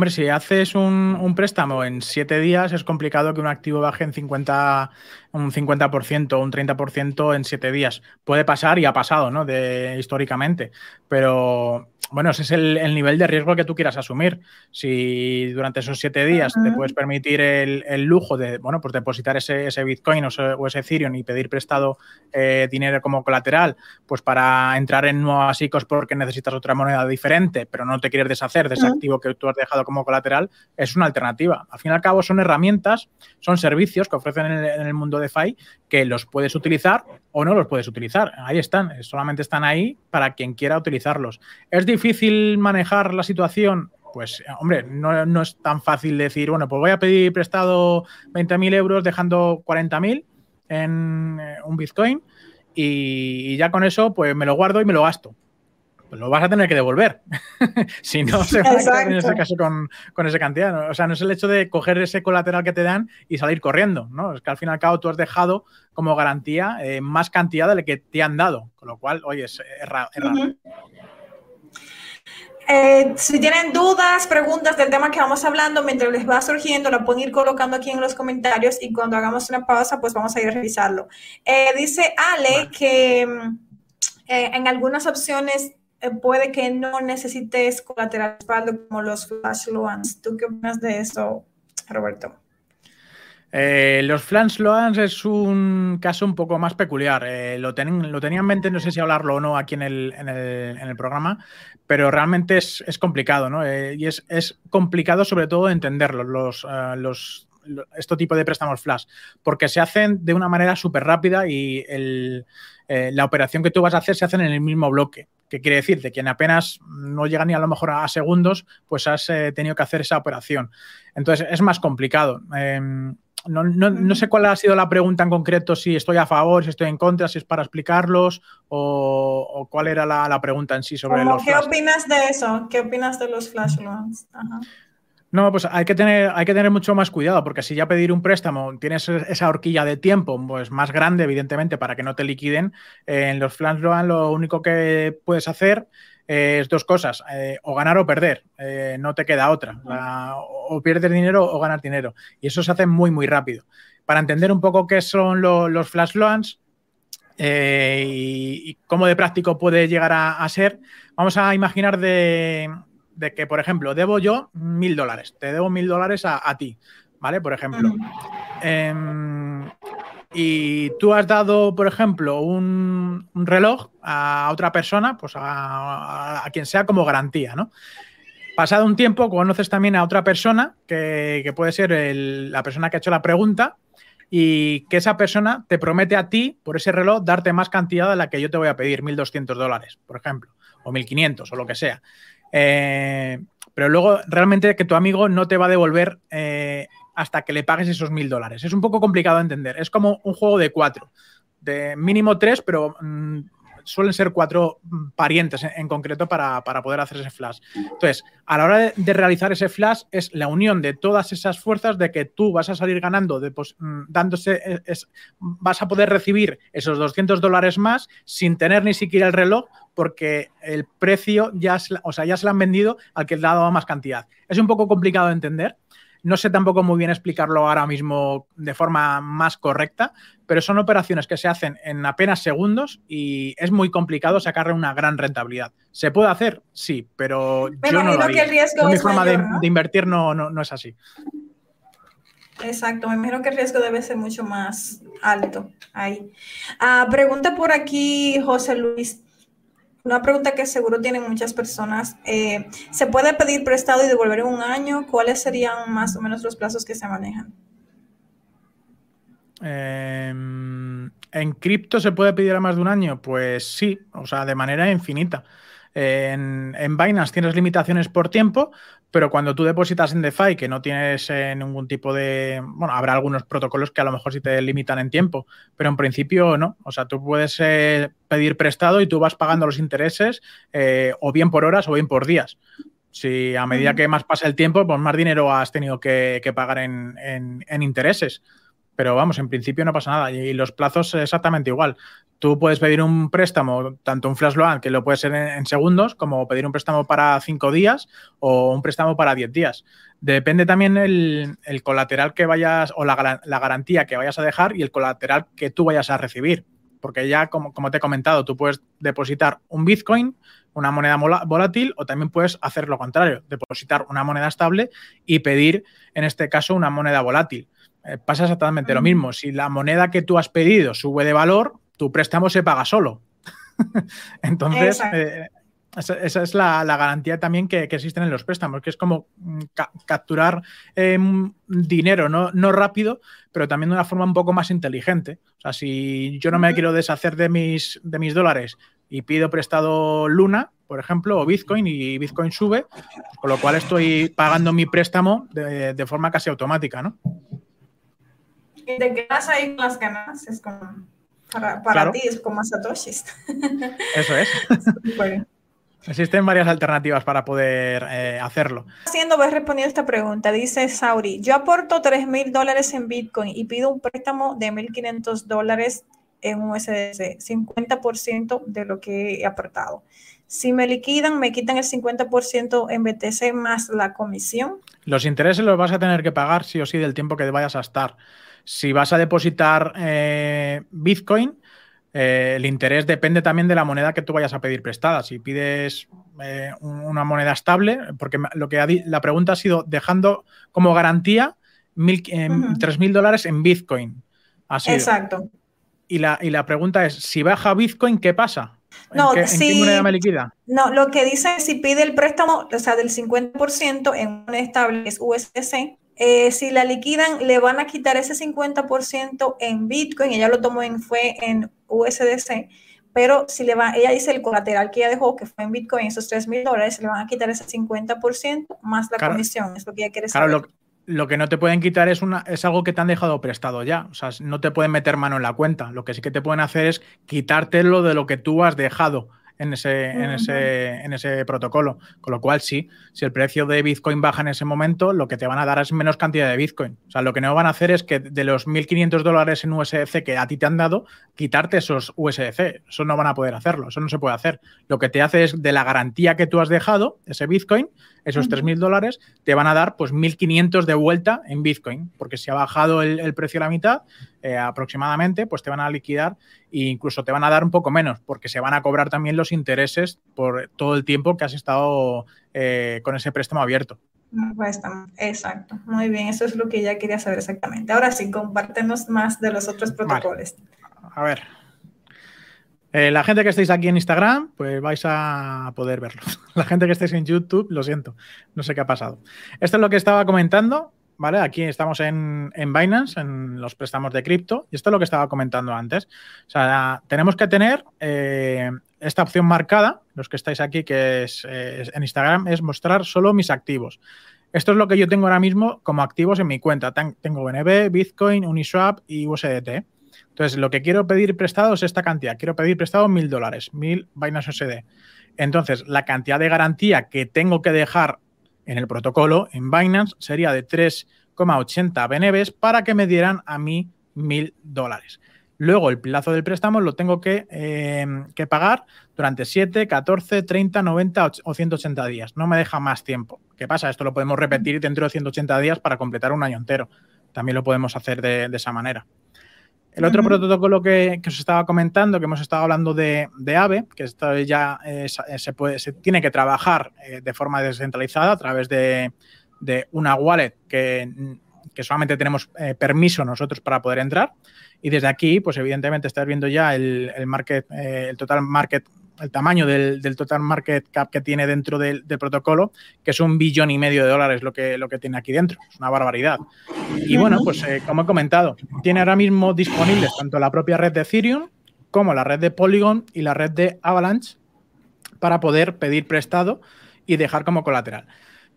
Speaker 2: Hombre, si haces un, préstamo en siete días, es complicado que un activo baje en 50, un 50% o un 30% en siete días. Puede pasar y ha pasado, ¿no? De, históricamente. Pero bueno, ese es el, nivel de riesgo que tú quieras asumir. Si durante esos siete días te puedes permitir el, lujo de, bueno, pues depositar ese, Bitcoin o ese, Ethereum y pedir prestado eh, dinero como colateral, pues para entrar en nuevas ICOs porque necesitas otra moneda diferente, pero no te quieres deshacer de ese activo que tú has dejado como colateral, es una alternativa. Al fin y al cabo son herramientas, son servicios que ofrecen en el, en el mundo DeFi que los puedes utilizar o no los puedes utilizar. Ahí están, solamente están ahí para quien quiera utilizarlos. ¿Es difícil manejar la situación? Pues, hombre, no, es tan fácil decir, bueno, pues voy a pedir prestado 20.000 euros dejando 40.000 en eh, un Bitcoin y, ya con eso, pues me lo guardo y me lo gasto pues lo vas a tener que devolver. si no, se va a en ese caso con, con esa cantidad. O sea, no es el hecho de coger ese colateral que te dan y salir corriendo, ¿no? Es que al fin y al cabo tú has dejado como garantía eh, más cantidad de la que te han dado. Con lo cual, oye, es, raro.
Speaker 1: Eh, si tienen dudas, preguntas del tema que vamos hablando, mientras les va surgiendo, lo pueden ir colocando aquí en los comentarios y cuando hagamos una pausa, pues vamos a ir a revisarlo. Eh, dice Ale que mm, en algunas opciones puede que no necesites colateral como los flash loans. ¿Tú qué opinas de eso, Roberto?
Speaker 2: Eh, los flash loans es un caso un poco más peculiar. Eh, lo, lo, tenía en mente, no sé si hablarlo o no aquí en el, programa, pero realmente es, complicado, ¿no? y es, complicado sobre todo entenderlo, los, los, este tipo de préstamos flash, porque se hacen de una manera súper rápida y la operación que tú vas a hacer se hace en el mismo bloque. ¿Qué quiere decir? De que en apenas no llega ni a lo mejor a segundos, pues has eh, tenido que hacer esa operación. Entonces es más complicado. Em, no, sé cuál ha sido la pregunta en concreto, si estoy a favor, si estoy en contra, si es para explicarlos o, cuál era la, pregunta en sí sobre los.
Speaker 1: ¿Qué opinas de eso? ¿Qué opinas de los flash loans? Ajá.
Speaker 2: No, pues hay que, tener, hay que tener mucho más cuidado, porque si ya pedir un préstamo tienes esa horquilla de tiempo pues más grande, evidentemente, para que no te liquiden, en los flans lo único que puedes hacer es dos cosas, eh, o ganar o perder, eh, no te queda otra, o pierdes dinero o ganar dinero, y eso se hace muy, muy rápido. Para entender un poco qué son los flash loans eh, y, cómo de práctico puede llegar a ser, vamos a imaginar de, de que, por ejemplo, debo yo mil dólares, te debo mil dólares a, ti, ¿vale? Por ejemplo. Em, y tú has dado, por ejemplo, un, reloj a otra persona, pues a, quien sea como garantía, ¿no? Pasado un tiempo, conoces también a otra persona, que, puede ser la persona que ha hecho la pregunta, y que esa persona te promete a ti, por ese reloj, darte más cantidad de la que yo te voy a pedir, 1.200 dólares, por ejemplo, o 1.500 o lo que sea. Eh, pero luego realmente que tu amigo no te va a devolver eh, hasta que le pagues esos mil dólares. Es un poco complicado de entender. Es como un juego de cuatro, de mínimo tres, pero mm, suelen ser cuatro mm, parientes en, concreto para, poder hacer ese flash. Entonces, a la hora de, realizar ese flash es la unión de todas esas fuerzas de que tú vas a salir ganando, de, pues, mm, dándose, e, es, vas a poder recibir esos 200 dólares más sin tener ni siquiera el reloj porque el precio ya, o sea, ya se lo han vendido al que le ha dado más cantidad. Es un poco complicado de entender, no sé tampoco muy bien explicarlo ahora mismo de forma más correcta, pero son operaciones que se hacen en apenas segundos y es muy complicado sacarle una gran rentabilidad. ¿Se puede hacer? Sí, pero yo no lo haría. mi forma de, invertir no, no, es así.
Speaker 1: Exacto, me imagino que el riesgo debe ser mucho más alto ahí. Ah, pregunta por aquí, José Luis. Una pregunta que seguro tienen muchas personas. Eh, ¿Se puede pedir prestado y devolver en un año? ¿Cuáles serían más o menos los plazos que se manejan?
Speaker 2: Em, ¿En cripto se puede pedir a más de un año? Pues sí, o sea, de manera infinita. En, en, Binance tienes limitaciones por tiempo, pero cuando tú depositas en DeFi, que no tienes eh, ningún tipo de. Bueno, habrá algunos protocolos que a lo mejor sí te limitan en tiempo, pero en principio no. O sea, tú puedes eh, pedir prestado y tú vas pagando los intereses eh, o bien por horas o bien por días. Si a medida que más pasa el tiempo, pues más dinero has tenido que, pagar en, en, intereses. Pero vamos, en principio no pasa nada. Y los plazos exactamente igual. Tú puedes pedir un préstamo, tanto un flash loan, que lo puedes ser en, segundos, como pedir un préstamo para cinco días o un préstamo para diez días. Depende también el, colateral que vayas o la, garantía que vayas a dejar y el colateral que tú vayas a recibir. Porque ya, como, como te he comentado, tú puedes depositar un Bitcoin, una moneda volátil, o también puedes hacer lo contrario, depositar una moneda estable y pedir, en este caso, una moneda volátil. Eh, pasa exactamente lo mismo. Si la moneda que tú has pedido sube de valor, tu préstamo se paga solo. Entonces, eh, esa, es la, garantía también que, existen en los préstamos, que es como mm, capturar em, dinero, ¿no? no rápido, pero también de una forma un poco más inteligente. O sea, si yo no me quiero deshacer de mis, de mis dólares y pido prestado Luna, por ejemplo, o Bitcoin, y Bitcoin sube, con lo cual estoy pagando mi préstamo de, de forma casi automática, ¿no?
Speaker 1: Y te quedas ahí con las ganas, es como, para, ti es como satoshis.
Speaker 2: Eso es. Existen varias alternativas para poder eh, hacerlo.
Speaker 1: Haciendo, voy respondiendo esta pregunta. Dice Sauri, yo aporto 3 mil dólares en Bitcoin y pido un préstamo de 1.500 dólares en USDC, 50% de lo que he aportado. Si me liquidan, me quitan el 50% en BTC más la comisión.
Speaker 2: Los intereses los vas a tener que pagar sí o sí del tiempo que vayas a estar. Si vas a depositar eh, Bitcoin, eh, el interés depende también de la moneda que tú vayas a pedir prestada. Si pides eh, una moneda estable, porque lo que la pregunta ha sido dejando como garantía mil, mil dólares en Bitcoin.
Speaker 1: Exacto.
Speaker 2: Y la, y la pregunta es, si baja Bitcoin, ¿qué pasa?
Speaker 1: no, qué, moneda me liquida? No, lo que dice es si pide el préstamo, o sea, del 50% en una estable, es USDC, eh, si la liquidan, le van a quitar ese 50% en Bitcoin, ella lo tomó en, fue en USDC, pero si le va, ella dice el colateral que ella dejó, que fue en Bitcoin, esos 3 mil dólares, le van a quitar ese 50% más la comisión, es lo que ella quiere saber.
Speaker 2: Claro, lo, que no te pueden quitar es, una, es algo que te han dejado prestado ya, o sea, no te pueden meter mano en la cuenta, lo que sí que te pueden hacer es quitártelo de lo que tú has dejado en ese, en ese, en ese protocolo. Con lo cual, sí, si el precio de Bitcoin baja en ese momento, lo que te van a dar es menos cantidad de Bitcoin. O sea, lo que no van a hacer es que de los 1.500 dólares en USDC que a ti te han dado, quitarte esos USDC. Eso no van a poder hacerlo, eso no se puede hacer. Lo que te hace es de la garantía que tú has dejado, ese Bitcoin, esos 3.000 dólares, te van a dar pues 1.500 de vuelta en Bitcoin, porque si ha bajado el, precio a la mitad, eh, aproximadamente, pues te van a liquidar e incluso te van a dar un poco menos, porque se van a cobrar también los intereses por todo el tiempo que has estado eh, con ese préstamo abierto.
Speaker 1: Exacto, muy bien, eso es lo que ya quería saber exactamente. Ahora sí, compártenos más de los otros protocolos.
Speaker 2: A ver, eh, la gente que estéis aquí en Instagram, pues vais a poder verlo. La gente que estéis en YouTube, lo siento, no sé qué ha pasado. Esto es lo que estaba comentando, ¿vale? Aquí estamos en, Binance, en los préstamos de cripto, y esto es lo que estaba comentando antes. O sea, tenemos que tener eh, esta opción marcada, los que estáis aquí, que es, en Instagram, es mostrar solo mis activos. Esto es lo que yo tengo ahora mismo como activos en mi cuenta. Tengo BNB, Bitcoin, Uniswap y USDT. Entonces, lo que quiero pedir prestado es esta cantidad. Quiero pedir prestado mil dólares, mil Binance USD. Entonces, la cantidad de garantía que tengo que dejar en el protocolo, en Binance, sería de 3,80 BNBs para que me dieran a mí mil dólares. Luego, el plazo del préstamo lo tengo que, eh, que, pagar durante 7, 14, 30, 90 o 180 días. No me deja más tiempo. ¿Qué pasa? Esto lo podemos repetir dentro de 180 días para completar un año entero. También lo podemos hacer de esa manera. El otro protocolo que, os estaba comentando, que hemos estado hablando de, de AVE, que esto ya eh, se, puede, se tiene que trabajar eh, de forma descentralizada a través de, una wallet que, solamente tenemos eh, permiso nosotros para poder entrar. Y desde aquí, pues evidentemente estás viendo ya el, el market, el total market el tamaño del, total market cap que tiene dentro del, protocolo, que es un billón y medio de dólares lo que, lo que tiene aquí dentro. Es una barbaridad. Y bueno, pues eh, como he comentado, tiene ahora mismo disponibles tanto la propia red de Ethereum como la red de Polygon y la red de Avalanche para poder pedir prestado y dejar como colateral.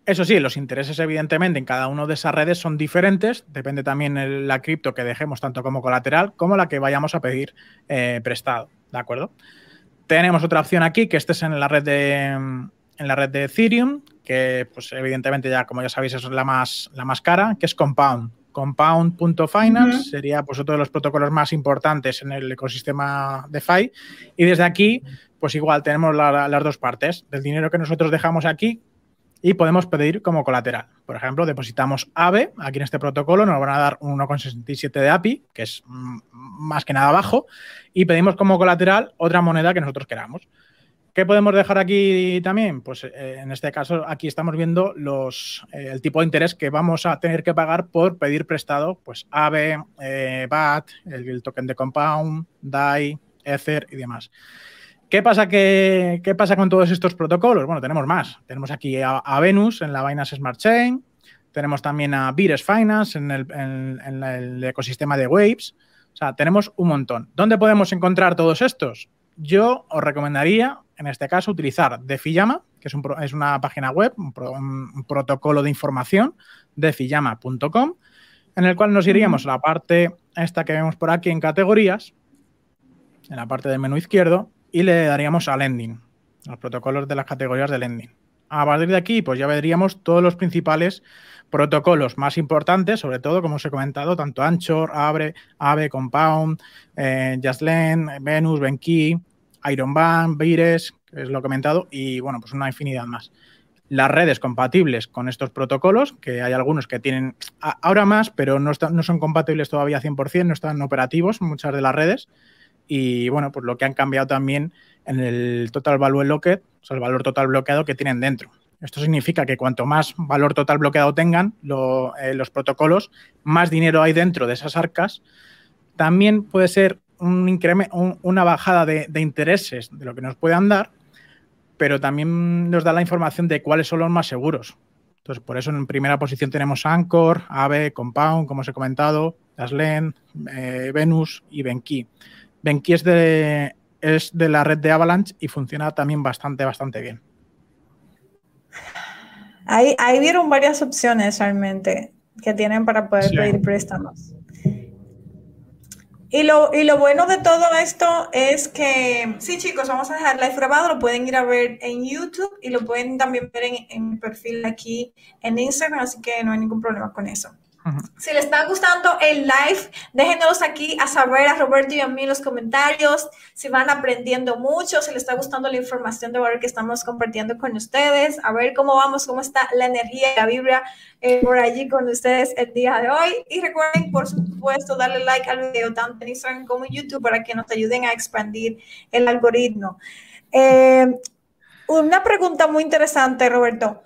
Speaker 2: Eso sí, los intereses evidentemente en cada una de esas redes son diferentes, depende también de la cripto que dejemos tanto como colateral como la que vayamos a pedir eh, prestado, ¿de acuerdo? Tenemos otra opción aquí, que este es en la red de, en la red de Ethereum, que pues evidentemente ya, como ya sabéis, es la más, la más cara, que es Compound. Compound.finance sería pues otro de los protocolos más importantes en el ecosistema DeFi. Y desde aquí, pues igual tenemos las dos partes, del dinero que nosotros dejamos aquí y podemos pedir como colateral. Por ejemplo, depositamos AVE aquí en este protocolo, nos van a dar 1,67 de API, que es mm, más que nada bajo, y pedimos como colateral otra moneda que nosotros queramos. ¿Qué podemos dejar aquí también? Pues eh, en este caso aquí estamos viendo los, eh, el tipo de interés que vamos a tener que pagar por pedir prestado, pues AVE, eh, BAT, el, token de Compound, DAI, Ether y demás. ¿Qué pasa, ¿Qué pasa con todos estos protocolos? Bueno, tenemos más. Tenemos aquí a, Venus en la Binance Smart Chain, tenemos también a Vires Finance en el, en el ecosistema de Waves. O sea, tenemos un montón. ¿Dónde podemos encontrar todos estos? Yo os recomendaría en este caso, utilizar Defiyama, que es, es una página web, un, protocolo de información, defiyama.com, en el cual nos iríamos a la parte esta que vemos por aquí en categorías, en la parte del menú izquierdo, y le daríamos a Lending, los protocolos de las categorías de Lending. A partir de aquí, pues ya veríamos todos los principales protocolos más importantes, sobre todo, como os he comentado, tanto Anchor, Abre, Ave, Compound, eh, Venus, Benki, Ironban, Vires, que es lo comentado, y bueno, pues una infinidad más. Las redes compatibles con estos protocolos, que hay algunos que tienen ahora más, pero no, no son compatibles todavía 100%, no están operativos muchas de las redes. Y bueno, pues lo que han cambiado también en el total value locked, o sea, el valor total bloqueado que tienen dentro. Esto significa que cuanto más valor total bloqueado tengan eh, los protocolos, más dinero hay dentro de esas arcas. También puede ser una bajada de, intereses de lo que nos puedan dar, pero también nos da la información de cuáles son los más seguros. Entonces, por eso en primera posición tenemos Anchor, Aave, Compound, como os he comentado, Daslen, eh, Venus y Benki. Benki es de, es de la red de Avalanche y funciona también bastante, bastante bien.
Speaker 1: Ahí, ahí vieron varias opciones realmente que tienen para poder pedir préstamos. Y lo, y lo bueno de todo esto es que, sí chicos, vamos a dejar live grabado, lo pueden ir a ver en YouTube y lo pueden también ver en, en mi perfil aquí en Instagram, así que no hay ningún problema con eso. Si les está gustando el live, déjenos aquí a saber a Roberto y a mí en los comentarios si van aprendiendo mucho, si les está gustando la información de valor que estamos compartiendo con ustedes, a ver cómo vamos, cómo está la energía y la vibra eh, por allí con ustedes el día de hoy. Y recuerden, por supuesto, darle like al video tanto en Instagram como en YouTube para que nos ayuden a expandir el algoritmo. Eh, una pregunta muy interesante, Roberto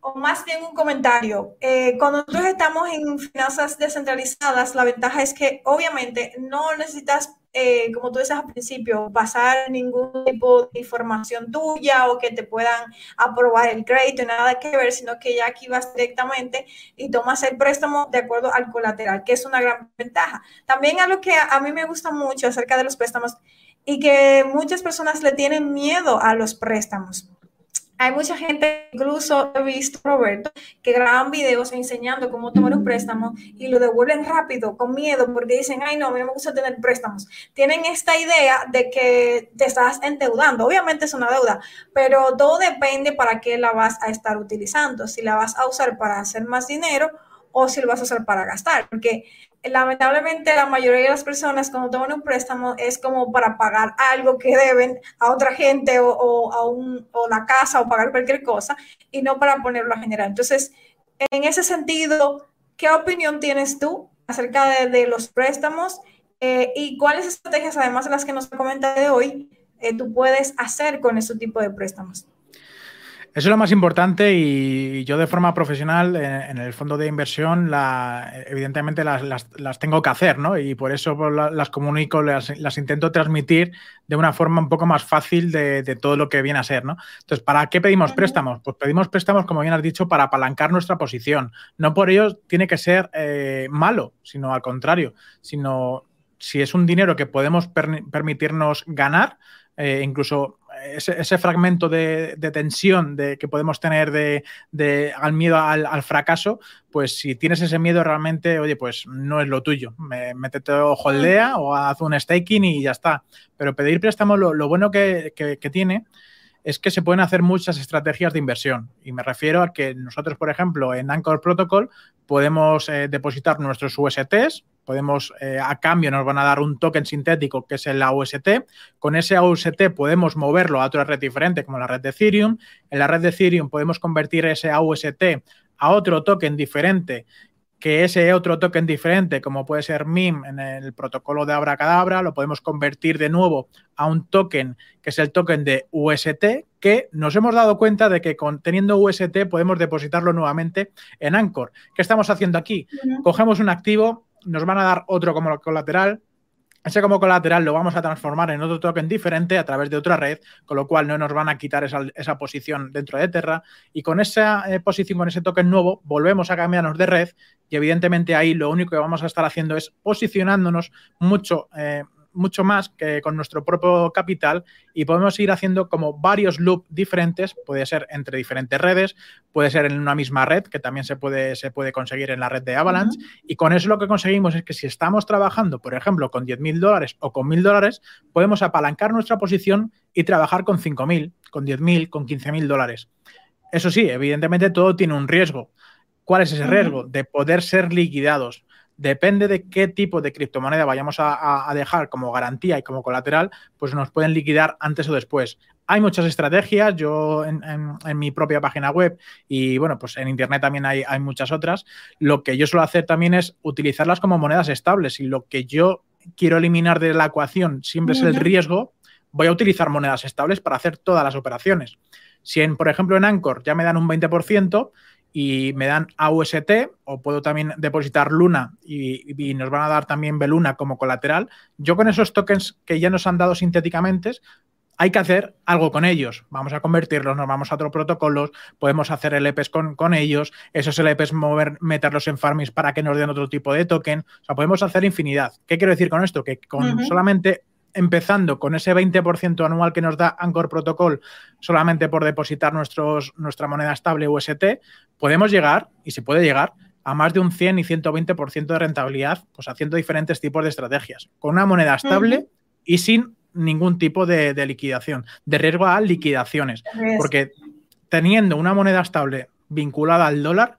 Speaker 1: o más bien un comentario. Eh, cuando nosotros estamos en finanzas descentralizadas, la ventaja es que obviamente no necesitas, eh, como tú decías al principio, pasar ningún tipo de información tuya o que te puedan aprobar el crédito, nada que ver, sino que ya aquí vas directamente y tomas el préstamo de acuerdo al colateral, que es una gran ventaja. También algo que a mí me gusta mucho acerca de los préstamos y que muchas personas le tienen miedo a los préstamos hay mucha gente, incluso he visto, Roberto, que graban videos enseñando cómo tomar un préstamo y lo devuelven rápido, con miedo, porque dicen, ay, no, a mí no me gusta tener préstamos. Tienen esta idea de que te estás endeudando. Obviamente es una deuda, pero todo depende para qué la vas a estar utilizando. Si la vas a usar para hacer más dinero o si lo vas a usar para gastar. Porque lamentablemente la mayoría de las personas cuando toman un préstamo es como para pagar algo que deben a otra gente o, a un, o la casa o pagar cualquier cosa y no para ponerlo a generar. Entonces, en ese sentido, ¿qué opinión tienes tú acerca de, los préstamos eh, y cuáles estrategias, además de las que nos comenta de hoy, eh, tú puedes hacer con ese tipo de préstamos?
Speaker 2: Eso es lo más importante y yo de forma profesional en, el fondo de inversión la, evidentemente las, tengo que hacer, ¿no? Y por eso las comunico, las, intento transmitir de una forma un poco más fácil de, todo lo que viene a ser, ¿no? Entonces, ¿para qué pedimos préstamos? Pues pedimos préstamos, como bien has dicho, para apalancar nuestra posición. No por ello tiene que ser eh, malo, sino al contrario, sino si es un dinero que podemos permitirnos ganar, eh, incluso ese, fragmento de, tensión de, que podemos tener de, al miedo al, fracaso, pues si tienes ese miedo realmente, oye, pues no es lo tuyo. métete o holdea o haz un staking y ya está. Pero pedir préstamo, lo, bueno que, tiene es que se pueden hacer muchas estrategias de inversión. Y me refiero a que nosotros, por ejemplo, en Anchor Protocol podemos eh, depositar nuestros USTs, podemos, eh, a cambio nos van a dar un token sintético que es el AUST. Con ese AUST podemos moverlo a otra red diferente como la red de Ethereum. En la red de Ethereum podemos convertir ese AUST a otro token diferente que ese otro token diferente, como puede ser MIM en el protocolo de Abracadabra, lo podemos convertir de nuevo a un token que es el token de UST, que nos hemos dado cuenta de que con, teniendo UST podemos depositarlo nuevamente en Anchor. ¿Qué estamos haciendo aquí? Cogemos un activo, nos van a dar otro como colateral, ese como colateral lo vamos a transformar en otro token diferente a través de otra red, con lo cual no nos van a quitar esa, posición dentro de Terra. Y con esa eh, posición, con ese token nuevo, volvemos a cambiarnos de red y evidentemente ahí lo único que vamos a estar haciendo es posicionándonos mucho eh, mucho más que con nuestro propio capital y podemos ir haciendo como varios loops diferentes, puede ser entre diferentes redes, puede ser en una misma red, que también se puede, se puede conseguir en la red de Avalanche, y con eso lo que conseguimos es que si estamos trabajando, por ejemplo, con 10.000 dólares o con 1.000 dólares, podemos apalancar nuestra posición y trabajar con 5.000, con 10.000, con 15.000 dólares. Eso sí, evidentemente todo tiene un riesgo. ¿Cuál es ese riesgo? De poder ser liquidados depende de qué tipo de criptomoneda vayamos a, dejar como garantía y como colateral, pues nos pueden liquidar antes o después. Hay muchas estrategias, yo en, mi propia página web y bueno, pues en Internet también hay, muchas otras. Lo que yo suelo hacer también es utilizarlas como monedas estables y lo que yo quiero eliminar de la ecuación siempre es el riesgo, voy a utilizar monedas estables para hacer todas las operaciones. Si, en, por ejemplo, en Anchor ya me dan un 20%, y me dan AUST o puedo también depositar Luna y, nos van a dar también Beluna como colateral. Yo con esos tokens que ya nos han dado sintéticamente, hay que hacer algo con ellos. Vamos a convertirlos, nos vamos a otros protocolos, podemos hacer LPs con, con ellos, esos LPs mover, meterlos en farmings para que nos den otro tipo de token. O sea, podemos hacer infinidad. ¿Qué quiero decir con esto? Que con solamente empezando con ese 20% anual que nos da Anchor Protocol solamente por depositar nuestros, nuestra moneda estable UST, podemos llegar, y se puede llegar, a más de un 100 y 120% de rentabilidad, pues haciendo diferentes tipos de estrategias, con una moneda estable y sin ningún tipo de, liquidación, de riesgo a liquidaciones, porque teniendo una moneda estable vinculada al dólar,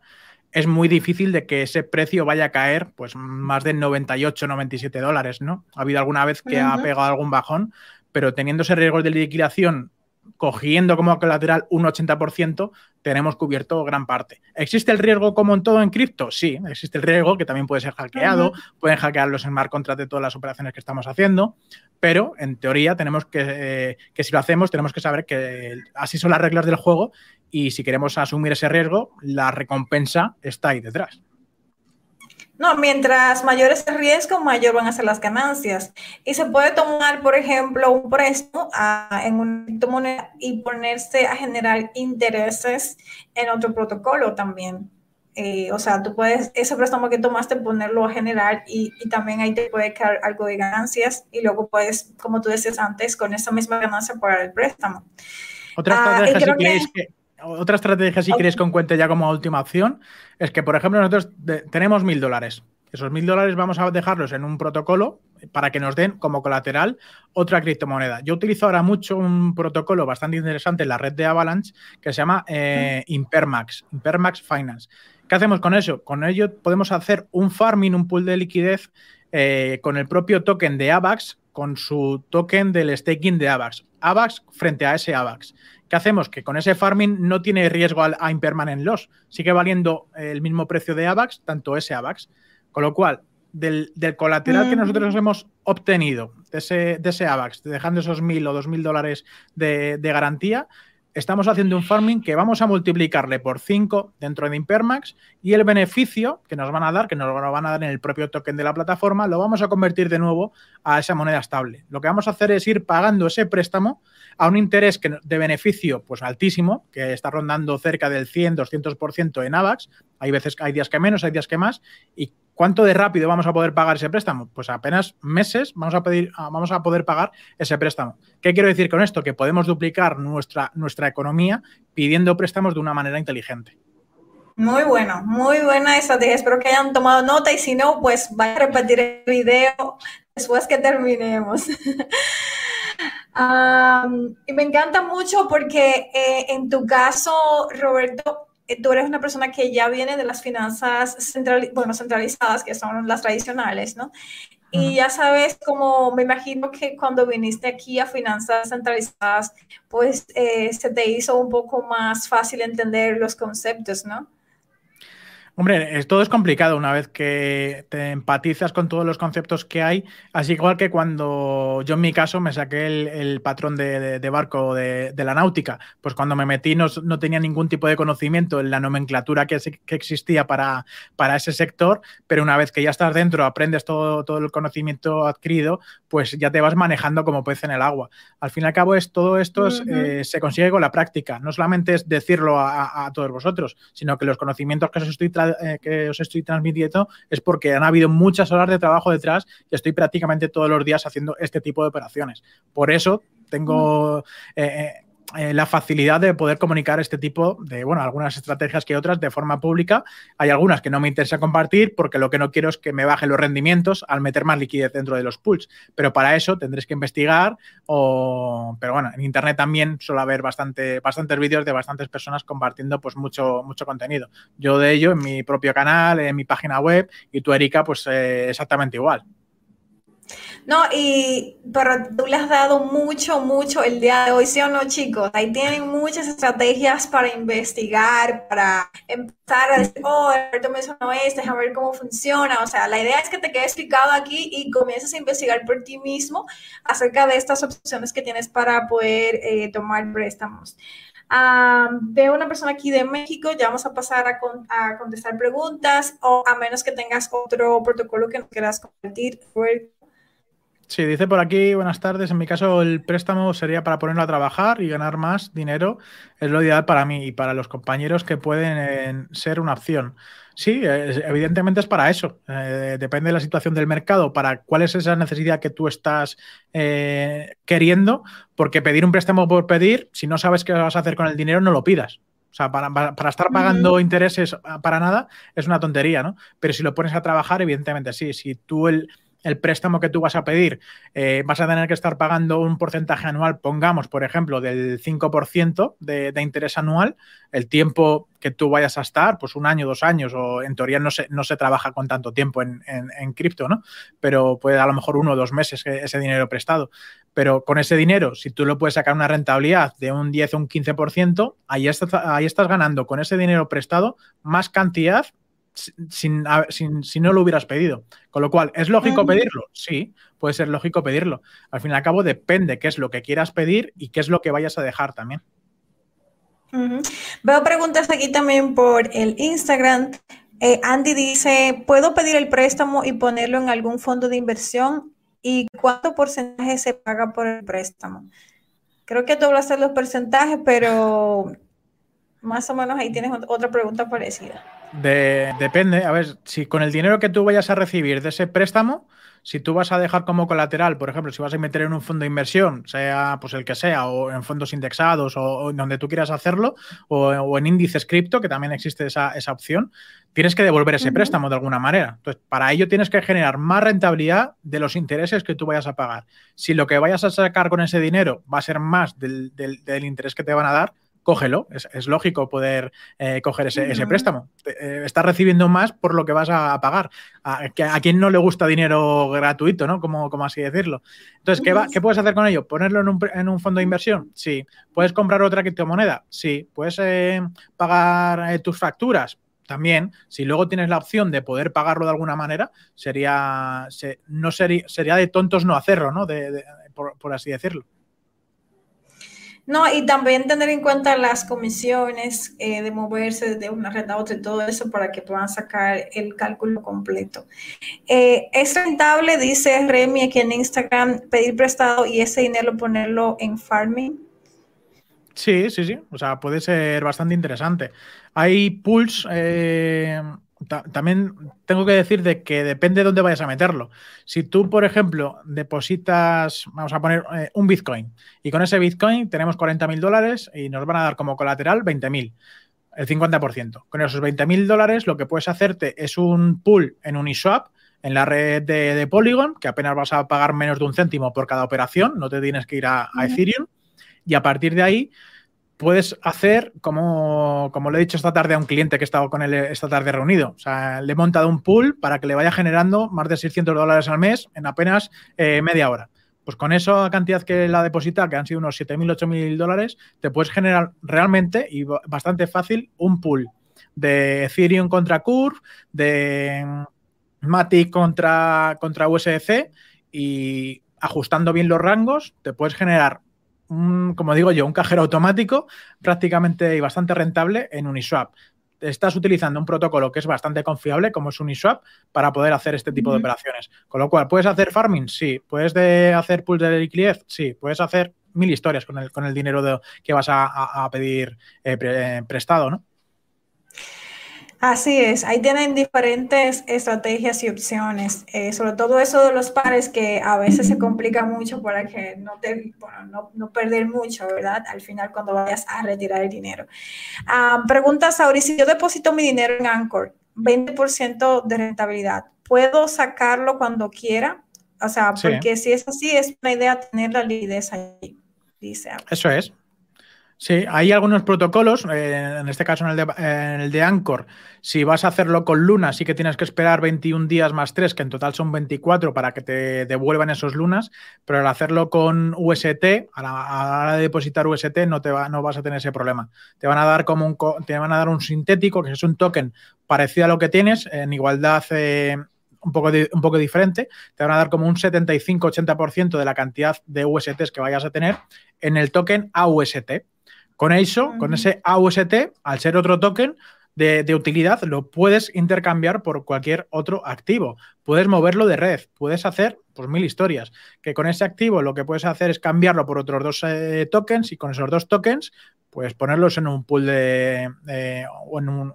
Speaker 2: es muy difícil de que ese precio vaya a caer pues más de 98, 97 dólares, ¿no? Ha habido alguna vez que ha pegado algún bajón, pero teniendo ese riesgo de liquidación cogiendo como colateral un 80%, tenemos cubierto gran parte. ¿Existe el riesgo como en todo en cripto? Sí, existe el riesgo que también puede ser hackeado, pueden hackear los smart contracts de todas las operaciones que estamos haciendo, pero en teoría tenemos que, eh, que si lo hacemos, tenemos que saber que así son las reglas del juego y si queremos asumir ese riesgo, la recompensa está ahí detrás.
Speaker 1: No, mientras mayor es el riesgo, mayor van a ser las ganancias. Y se puede tomar, por ejemplo, un préstamo en una criptomoneda y ponerse a generar intereses en otro protocolo también. Eh, o sea, tú puedes, ese préstamo que tomaste, ponerlo a generar y, también ahí te puede quedar algo de ganancias y luego puedes, como tú decías antes, con esa misma ganancia pagar el préstamo.
Speaker 2: Otra ah, estrategia, si que otra estrategia, si queréis que os cuente ya como última opción, es que, por ejemplo, nosotros tenemos mil dólares. Esos mil dólares vamos a dejarlos en un protocolo para que nos den como colateral otra criptomoneda. Yo utilizo ahora mucho un protocolo bastante interesante en la red de Avalanche que se llama eh, Impermax, Impermax Finance. ¿Qué hacemos con eso? Con ello podemos hacer un farming, un pool de liquidez eh, con el propio token de AVAX, con su token del staking de AVAX. AVAX frente a ese AVAX. ¿Qué hacemos? Que con ese farming no tiene riesgo a, impermanent loss. Sigue valiendo el mismo precio de AVAX, tanto ese AVAX. Con lo cual, del, colateral que mm. nosotros hemos obtenido de ese, de ese AVAX, dejando esos mil o dos mil dólares de, de garantía, estamos haciendo un farming que vamos a multiplicarle por 5 dentro de Impermax y el beneficio que nos van a dar, que nos lo van a dar en el propio token de la plataforma, lo vamos a convertir de nuevo a esa moneda estable. Lo que vamos a hacer es ir pagando ese préstamo a un interés de beneficio pues altísimo, que está rondando cerca del 100, 200% en AVAX. Hay veces hay días que menos, hay días que más ¿Cuánto de rápido vamos a poder pagar ese préstamo? Pues apenas meses vamos a, pedir, ah, vamos a poder pagar ese préstamo. ¿Qué quiero decir con esto? Que podemos duplicar nuestra, nuestra economía pidiendo préstamos de una manera inteligente.
Speaker 1: Muy bueno, muy buena estrategia. Espero que hayan tomado nota y si no, pues vaya a repetir el video después que terminemos. y me encanta mucho porque eh, en tu caso, Roberto, tú eres una persona que ya viene de las finanzas bueno, centralizadas, que son las tradicionales, ¿no? Y ya sabes, como me imagino que cuando viniste aquí a finanzas centralizadas, pues eh, se te hizo un poco más fácil entender los conceptos, ¿no?
Speaker 2: Hombre, todo es complicado una vez que te empatizas con todos los conceptos que hay, así igual que cuando yo en mi caso me saqué el, patrón de, barco de, la náutica, pues cuando me metí no, tenía ningún tipo de conocimiento en la nomenclatura que, existía para, para, ese sector, pero una vez que ya estás dentro, aprendes todo, todo el conocimiento adquirido, pues ya te vas manejando como pez en el agua. Al fin y al cabo, es, todo esto eh, se consigue con la práctica, no solamente es decirlo a, todos vosotros, sino que los conocimientos que os estoy trayendo que os estoy transmitiendo es porque han habido muchas horas de trabajo detrás y estoy prácticamente todos los días haciendo este tipo de operaciones. Por eso tengo... Eh, eh, la facilidad de poder comunicar este tipo de, bueno, algunas estrategias que otras de forma pública. Hay algunas que no me interesa compartir porque lo que no quiero es que me bajen los rendimientos al meter más liquidez dentro de los pools. Pero para eso tendréis que investigar o, pero bueno, en internet también suele haber bastante, bastantes vídeos de bastantes personas compartiendo pues mucho, mucho contenido. Yo de ello en mi propio canal, en mi página web y tú, Erika, pues eh, exactamente igual.
Speaker 1: No, y pero tú le has dado mucho, mucho el día de hoy, ¿sí o no, chicos? Ahí tienen muchas estrategias para investigar, para empezar a decir, oh, Alberto mencionó esto, déjame ver cómo funciona. O sea, la idea es que te quedes picado aquí y comiences a investigar por ti mismo acerca de estas opciones que tienes para poder eh, tomar préstamos. veo una persona aquí de México, ya vamos a pasar a, a, contestar preguntas o a menos que tengas otro protocolo que nos quieras compartir.
Speaker 2: Sí, dice por aquí, buenas tardes. En mi caso, el préstamo sería para ponerlo a trabajar y ganar más dinero. Es lo ideal para mí y para los compañeros que pueden eh, ser una opción. Sí, evidentemente es para eso. Eh, depende de la situación del mercado, para cuál es esa necesidad que tú estás eh, queriendo, porque pedir un préstamo por pedir, si no sabes qué vas a hacer con el dinero, no lo pidas. O sea, para, para, estar pagando intereses para nada es una tontería, ¿no? Pero si lo pones a trabajar, evidentemente sí. Si tú el, el préstamo que tú vas a pedir, eh, vas a tener que estar pagando un porcentaje anual, pongamos, por ejemplo, del 5% de, de, interés anual, el tiempo que tú vayas a estar, pues un año, dos años, o en teoría no se, no se trabaja con tanto tiempo en, en, cripto, ¿no? Pero puede a lo mejor uno o dos meses ese dinero prestado. Pero con ese dinero, si tú lo puedes sacar una rentabilidad de un 10 o un 15%, ahí estás, ahí estás ganando con ese dinero prestado más cantidad sin, si no lo hubieras pedido. Con lo cual, ¿es lógico pedirlo? Sí, puede ser lógico pedirlo. Al fin y al cabo, depende qué es lo que quieras pedir y qué es lo que vayas a dejar también.
Speaker 1: Veo preguntas aquí también por el Instagram. Eh, Andy dice, ¿puedo pedir el préstamo y ponerlo en algún fondo de inversión? ¿Y cuánto porcentaje se paga por el préstamo? Creo que tú hablaste de los porcentajes, pero más o menos ahí tienes otra pregunta parecida
Speaker 2: depende, a ver, si con el dinero que tú vayas a recibir de ese préstamo, si tú vas a dejar como colateral, por ejemplo, si vas a meter en un fondo de inversión, sea pues el que sea, o en fondos indexados, o, donde tú quieras hacerlo, o, en índices cripto, que también existe esa, opción, tienes que devolver ese préstamo de alguna manera. Entonces, para ello tienes que generar más rentabilidad de los intereses que tú vayas a pagar. Si lo que vayas a sacar con ese dinero va a ser más del interés que te van a dar, cógelo. Es, lógico poder eh, coger ese, préstamo. Eh, estás recibiendo más por lo que vas a pagar. A, a quien no le gusta dinero gratuito, ¿no? Como, como así decirlo. Entonces, ¿qué, ¿qué, puedes hacer con ello? ¿Ponerlo en un, fondo de inversión? Sí. ¿Puedes comprar otra criptomoneda? Sí. ¿Puedes eh, pagar tus facturas? También, si luego tienes la opción de poder pagarlo de alguna manera, sería, no sería, sería de tontos no hacerlo, ¿no? por así decirlo.
Speaker 1: No, y también tener en cuenta las comisiones eh, de moverse de una red a otra y todo eso para que puedan sacar el cálculo completo. Eh, es rentable, dice Remy aquí en Instagram, pedir prestado y ese dinero ponerlo en farming.
Speaker 2: Sí, sí, sí. O sea, puede ser bastante interesante. Hay pools. Eh también tengo que decir de que depende de dónde vayas a meterlo. Si tú, por ejemplo, depositas, vamos a poner eh, un Bitcoin, y con ese Bitcoin tenemos 40 mil dólares y nos van a dar como colateral 20 mil, el 50%. Con esos 20 mil dólares lo que puedes hacerte es un pool en Uniswap en la red de, Polygon, que apenas vas a pagar menos de un céntimo por cada operación, no te tienes que ir a, Ethereum. Y a partir de ahí puedes hacer, como, como le he dicho esta tarde a un cliente que he estado con él esta tarde reunido, o sea, le he montado un pool para que le vaya generando más de 600 dólares al mes en apenas eh, media hora. Pues con esa cantidad que la deposita, que han sido unos 7.000, 8.000 dólares, te puedes generar realmente y bastante fácil un pool de Ethereum contra Curve, de Matic contra, contra USDC y ajustando bien los rangos, te puedes generar, un, como digo yo, un cajero automático prácticamente y bastante rentable en Uniswap. Estás utilizando un protocolo que es bastante confiable, como es Uniswap, para poder hacer este tipo de operaciones. Con lo cual, ¿puedes hacer farming? Sí. ¿Puedes de hacer pool de liquidez? Sí. ¿Puedes hacer mil historias con el, con el dinero que vas a, pedir eh, prestado, ¿no?
Speaker 1: Así es, ahí tienen diferentes estrategias y opciones, eh, sobre todo eso de los pares que a veces se complica mucho para que no te, bueno, no, perder mucho, ¿verdad? Al final cuando vayas a retirar el dinero. Ah, pregunta Sauri, si yo deposito mi dinero en Anchor, 20% de rentabilidad, ¿puedo sacarlo cuando quiera? O sea, porque si es así, es una idea tener la liquidez ahí, dice.
Speaker 2: Eso es. Sí, hay algunos protocolos, eh, en este caso en el, de, el, de, Anchor, si vas a hacerlo con Luna, sí que tienes que esperar 21 días más 3, que en total son 24 para que te devuelvan esos lunas, pero al hacerlo con UST, a la, hora de depositar UST no, te va, no vas a tener ese problema. Te van a dar como un, te van a dar un sintético, que es un token parecido a lo que tienes, en igualdad... Eh, un poco, un poco diferente, te van a dar como un 75-80% de la cantidad de USTs que vayas a tener en el token AUST. Con eso, con ese AUST, al ser otro token de, utilidad, lo puedes intercambiar por cualquier otro activo. Puedes moverlo de red, puedes hacer pues mil historias. Que con ese activo lo que puedes hacer es cambiarlo por otros dos eh, tokens y con esos dos tokens pues ponerlos en un pool de o, en un,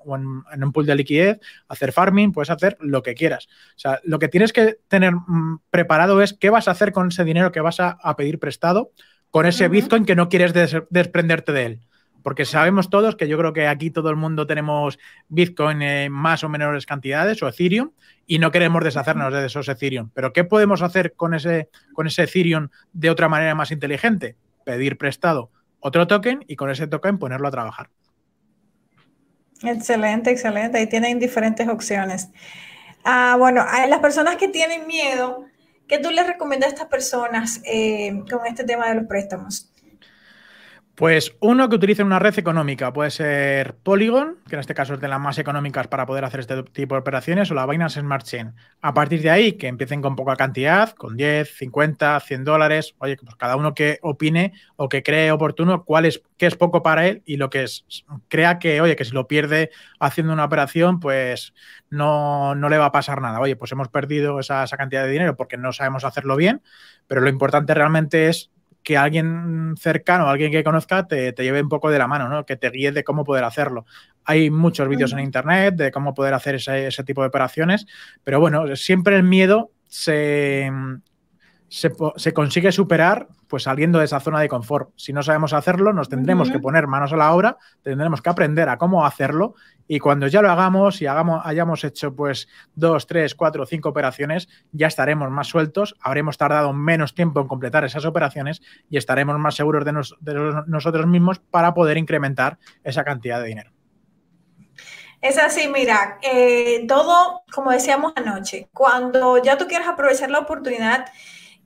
Speaker 2: en, un, pool de liquidez, hacer farming, puedes hacer lo que quieras. O sea, lo que tienes que tener mm, preparado es qué vas a hacer con ese dinero que vas a pedir prestado con ese Bitcoin que no quieres desprenderte de él. Porque sabemos todos que yo creo que aquí todo el mundo tenemos Bitcoin en más o menores cantidades o Ethereum y no queremos deshacernos de esos Ethereum. Pero ¿qué podemos hacer con ese, con ese Ethereum de otra manera más inteligente? Pedir prestado otro token y con ese token ponerlo a trabajar.
Speaker 1: Excelente, excelente. Ahí tienen diferentes opciones. Ah, bueno, las personas que tienen miedo ¿Qué tú les recomiendas a estas personas eh, con este tema de los préstamos?
Speaker 2: Pues uno que utilice una red económica, puede ser Polygon, que en este caso es de las más económicas para poder hacer este tipo de operaciones, o la Binance Smart Chain. A partir de ahí, que empiecen con poca cantidad, con 10, 50, 100 dólares, oye, pues cada uno que opine o que cree oportuno cuál es, qué es poco para él y lo que es, crea que, oye, que si lo pierde haciendo una operación, pues no, no le va a pasar nada. Oye, pues hemos perdido esa, esa cantidad de dinero porque no sabemos hacerlo bien, pero lo importante realmente es que alguien cercano, alguien que conozca, te, lleve un poco de la mano, ¿no? Que te guíe de cómo poder hacerlo. Hay muchos vídeos en internet de cómo poder hacer ese, ese tipo de operaciones, pero bueno, siempre el miedo se, se, consigue superar pues saliendo de esa zona de confort. Si no sabemos hacerlo, nos tendremos que poner manos a la obra, tendremos que aprender a cómo hacerlo y cuando ya lo hagamos y hagamos, hayamos hecho pues dos, tres, cuatro, cinco operaciones, ya estaremos más sueltos, habremos tardado menos tiempo en completar esas operaciones y estaremos más seguros de, nosotros mismos para poder incrementar esa cantidad de dinero.
Speaker 1: Es así, mira, eh, todo, como decíamos anoche, cuando ya tú quieres aprovechar la oportunidad,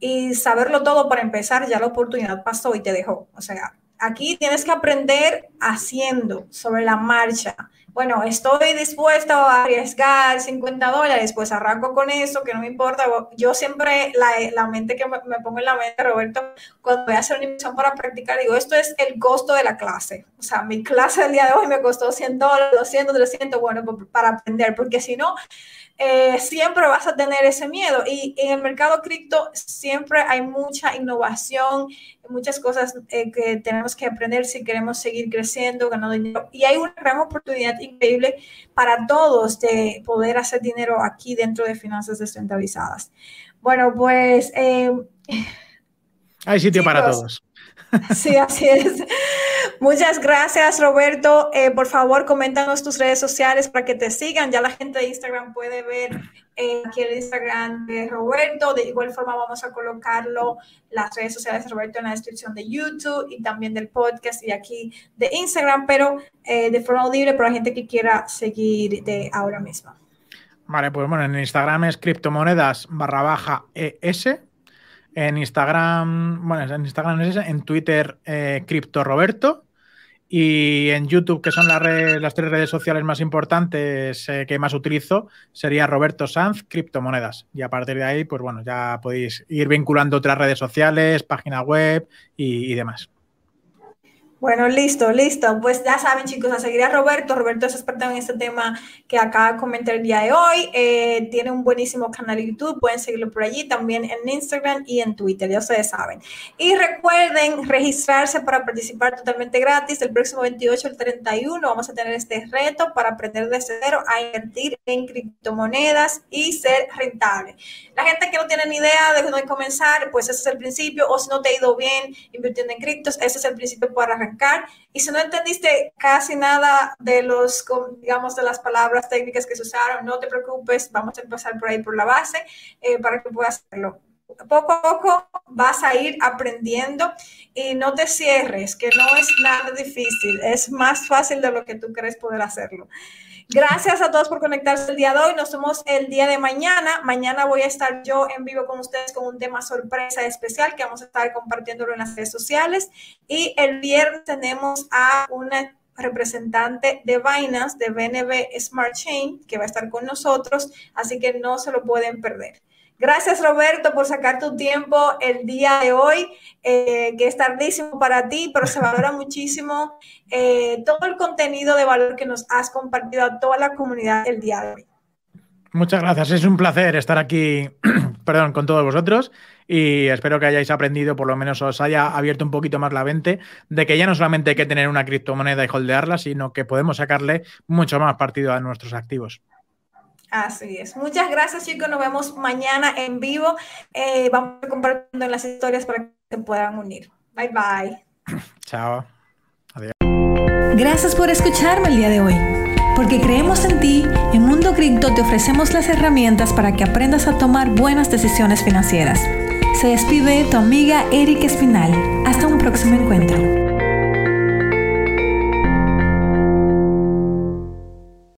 Speaker 1: y saberlo todo para empezar, ya la oportunidad pasó y te dejó. O sea, aquí tienes que aprender haciendo sobre la marcha. Bueno, estoy dispuesto a arriesgar 50 dólares, pues arranco con eso, que no me importa. Yo siempre, la, mente que me, pongo en la mente, Roberto, cuando voy a hacer una inversión para practicar, digo, esto es el costo de la clase. O sea, mi clase del día de hoy me costó 100 dólares, 200, 300, bueno, para aprender, porque si no, eh, siempre vas a tener ese miedo. Y en el mercado cripto siempre hay mucha innovación, muchas cosas eh, que tenemos que aprender si queremos seguir creciendo, ganando dinero. Y hay una gran oportunidad increíble para todos de poder hacer dinero aquí dentro de finanzas descentralizadas. Bueno, pues... Eh,
Speaker 2: hay sitio para todos.
Speaker 1: Sí, así es. Muchas gracias, Roberto. Eh, por favor, coméntanos tus redes sociales para que te sigan. Ya la gente de Instagram puede ver eh, aquí el Instagram de Roberto. De igual forma, vamos a colocarlo las redes sociales de Roberto en la descripción de YouTube y también del podcast y aquí de Instagram, pero eh, de forma audible para la gente que quiera seguir de ahora mismo.
Speaker 2: Vale, pues bueno, en Instagram es criptomonedas barra baja ES en Instagram, bueno, en Instagram es en Twitter, eh, Cripto Roberto. Y en YouTube, que son las, las tres redes sociales más importantes eh, que más utilizo, sería Roberto Sanz, Criptomonedas. Y a partir de ahí, pues bueno, ya podéis ir vinculando otras redes sociales, página web y demás.
Speaker 1: Bueno, listo, listo. Pues ya saben, chicos, a seguir a Roberto. Roberto es experto en este tema que acaba de comentar el día de hoy. Eh, tiene un buenísimo canal de YouTube. Pueden seguirlo por allí, también en Instagram y en Twitter, ya ustedes saben. Y recuerden registrarse para participar totalmente gratis. El próximo 28 al 31 vamos a tener este reto para aprender de cero a invertir en criptomonedas y ser rentable. La gente que no tiene ni idea de dónde comenzar, pues ese es el principio. O si no te ha ido bien invirtiendo en criptos, ese es el principio para arrancar y si no entendiste casi nada de los, digamos, de las palabras técnicas que se usaron, no te preocupes, vamos a empezar por ahí por la base eh, para que puedas hacerlo. Poco a poco vas a ir aprendiendo y no te cierres, que no es nada difícil, es más fácil de lo que tú crees poder hacerlo. Gracias a todos por conectarse el día de hoy. Nos vemos el día de mañana. Mañana voy a estar yo en vivo con ustedes con un tema sorpresa especial que vamos a estar compartiéndolo en las redes sociales. Y el viernes tenemos a una representante de Binance, de BNB Smart Chain, que va a estar con nosotros, así que no se lo pueden perder. Gracias Roberto por sacar tu tiempo el día de hoy, eh, que es tardísimo para ti, pero se valora muchísimo eh, todo el contenido de valor que nos has compartido a toda la comunidad el día de hoy.
Speaker 2: Muchas gracias, es un placer estar aquí, perdón, con todos vosotros y espero que hayáis aprendido, por lo menos os haya abierto un poquito más la mente de que ya no solamente hay que tener una criptomoneda y holdearla, sino que podemos sacarle mucho más partido a nuestros activos.
Speaker 1: Así es. Muchas gracias, chicos. Nos vemos mañana en vivo. Eh, vamos a compartiendo las historias para que se puedan unir. Bye bye.
Speaker 2: Chao. Adiós.
Speaker 3: Gracias por escucharme el día de hoy. Porque creemos en ti, en Mundo Cripto te ofrecemos las herramientas para que aprendas a tomar buenas decisiones financieras. Se despide tu amiga Erika Espinal. Hasta un próximo encuentro.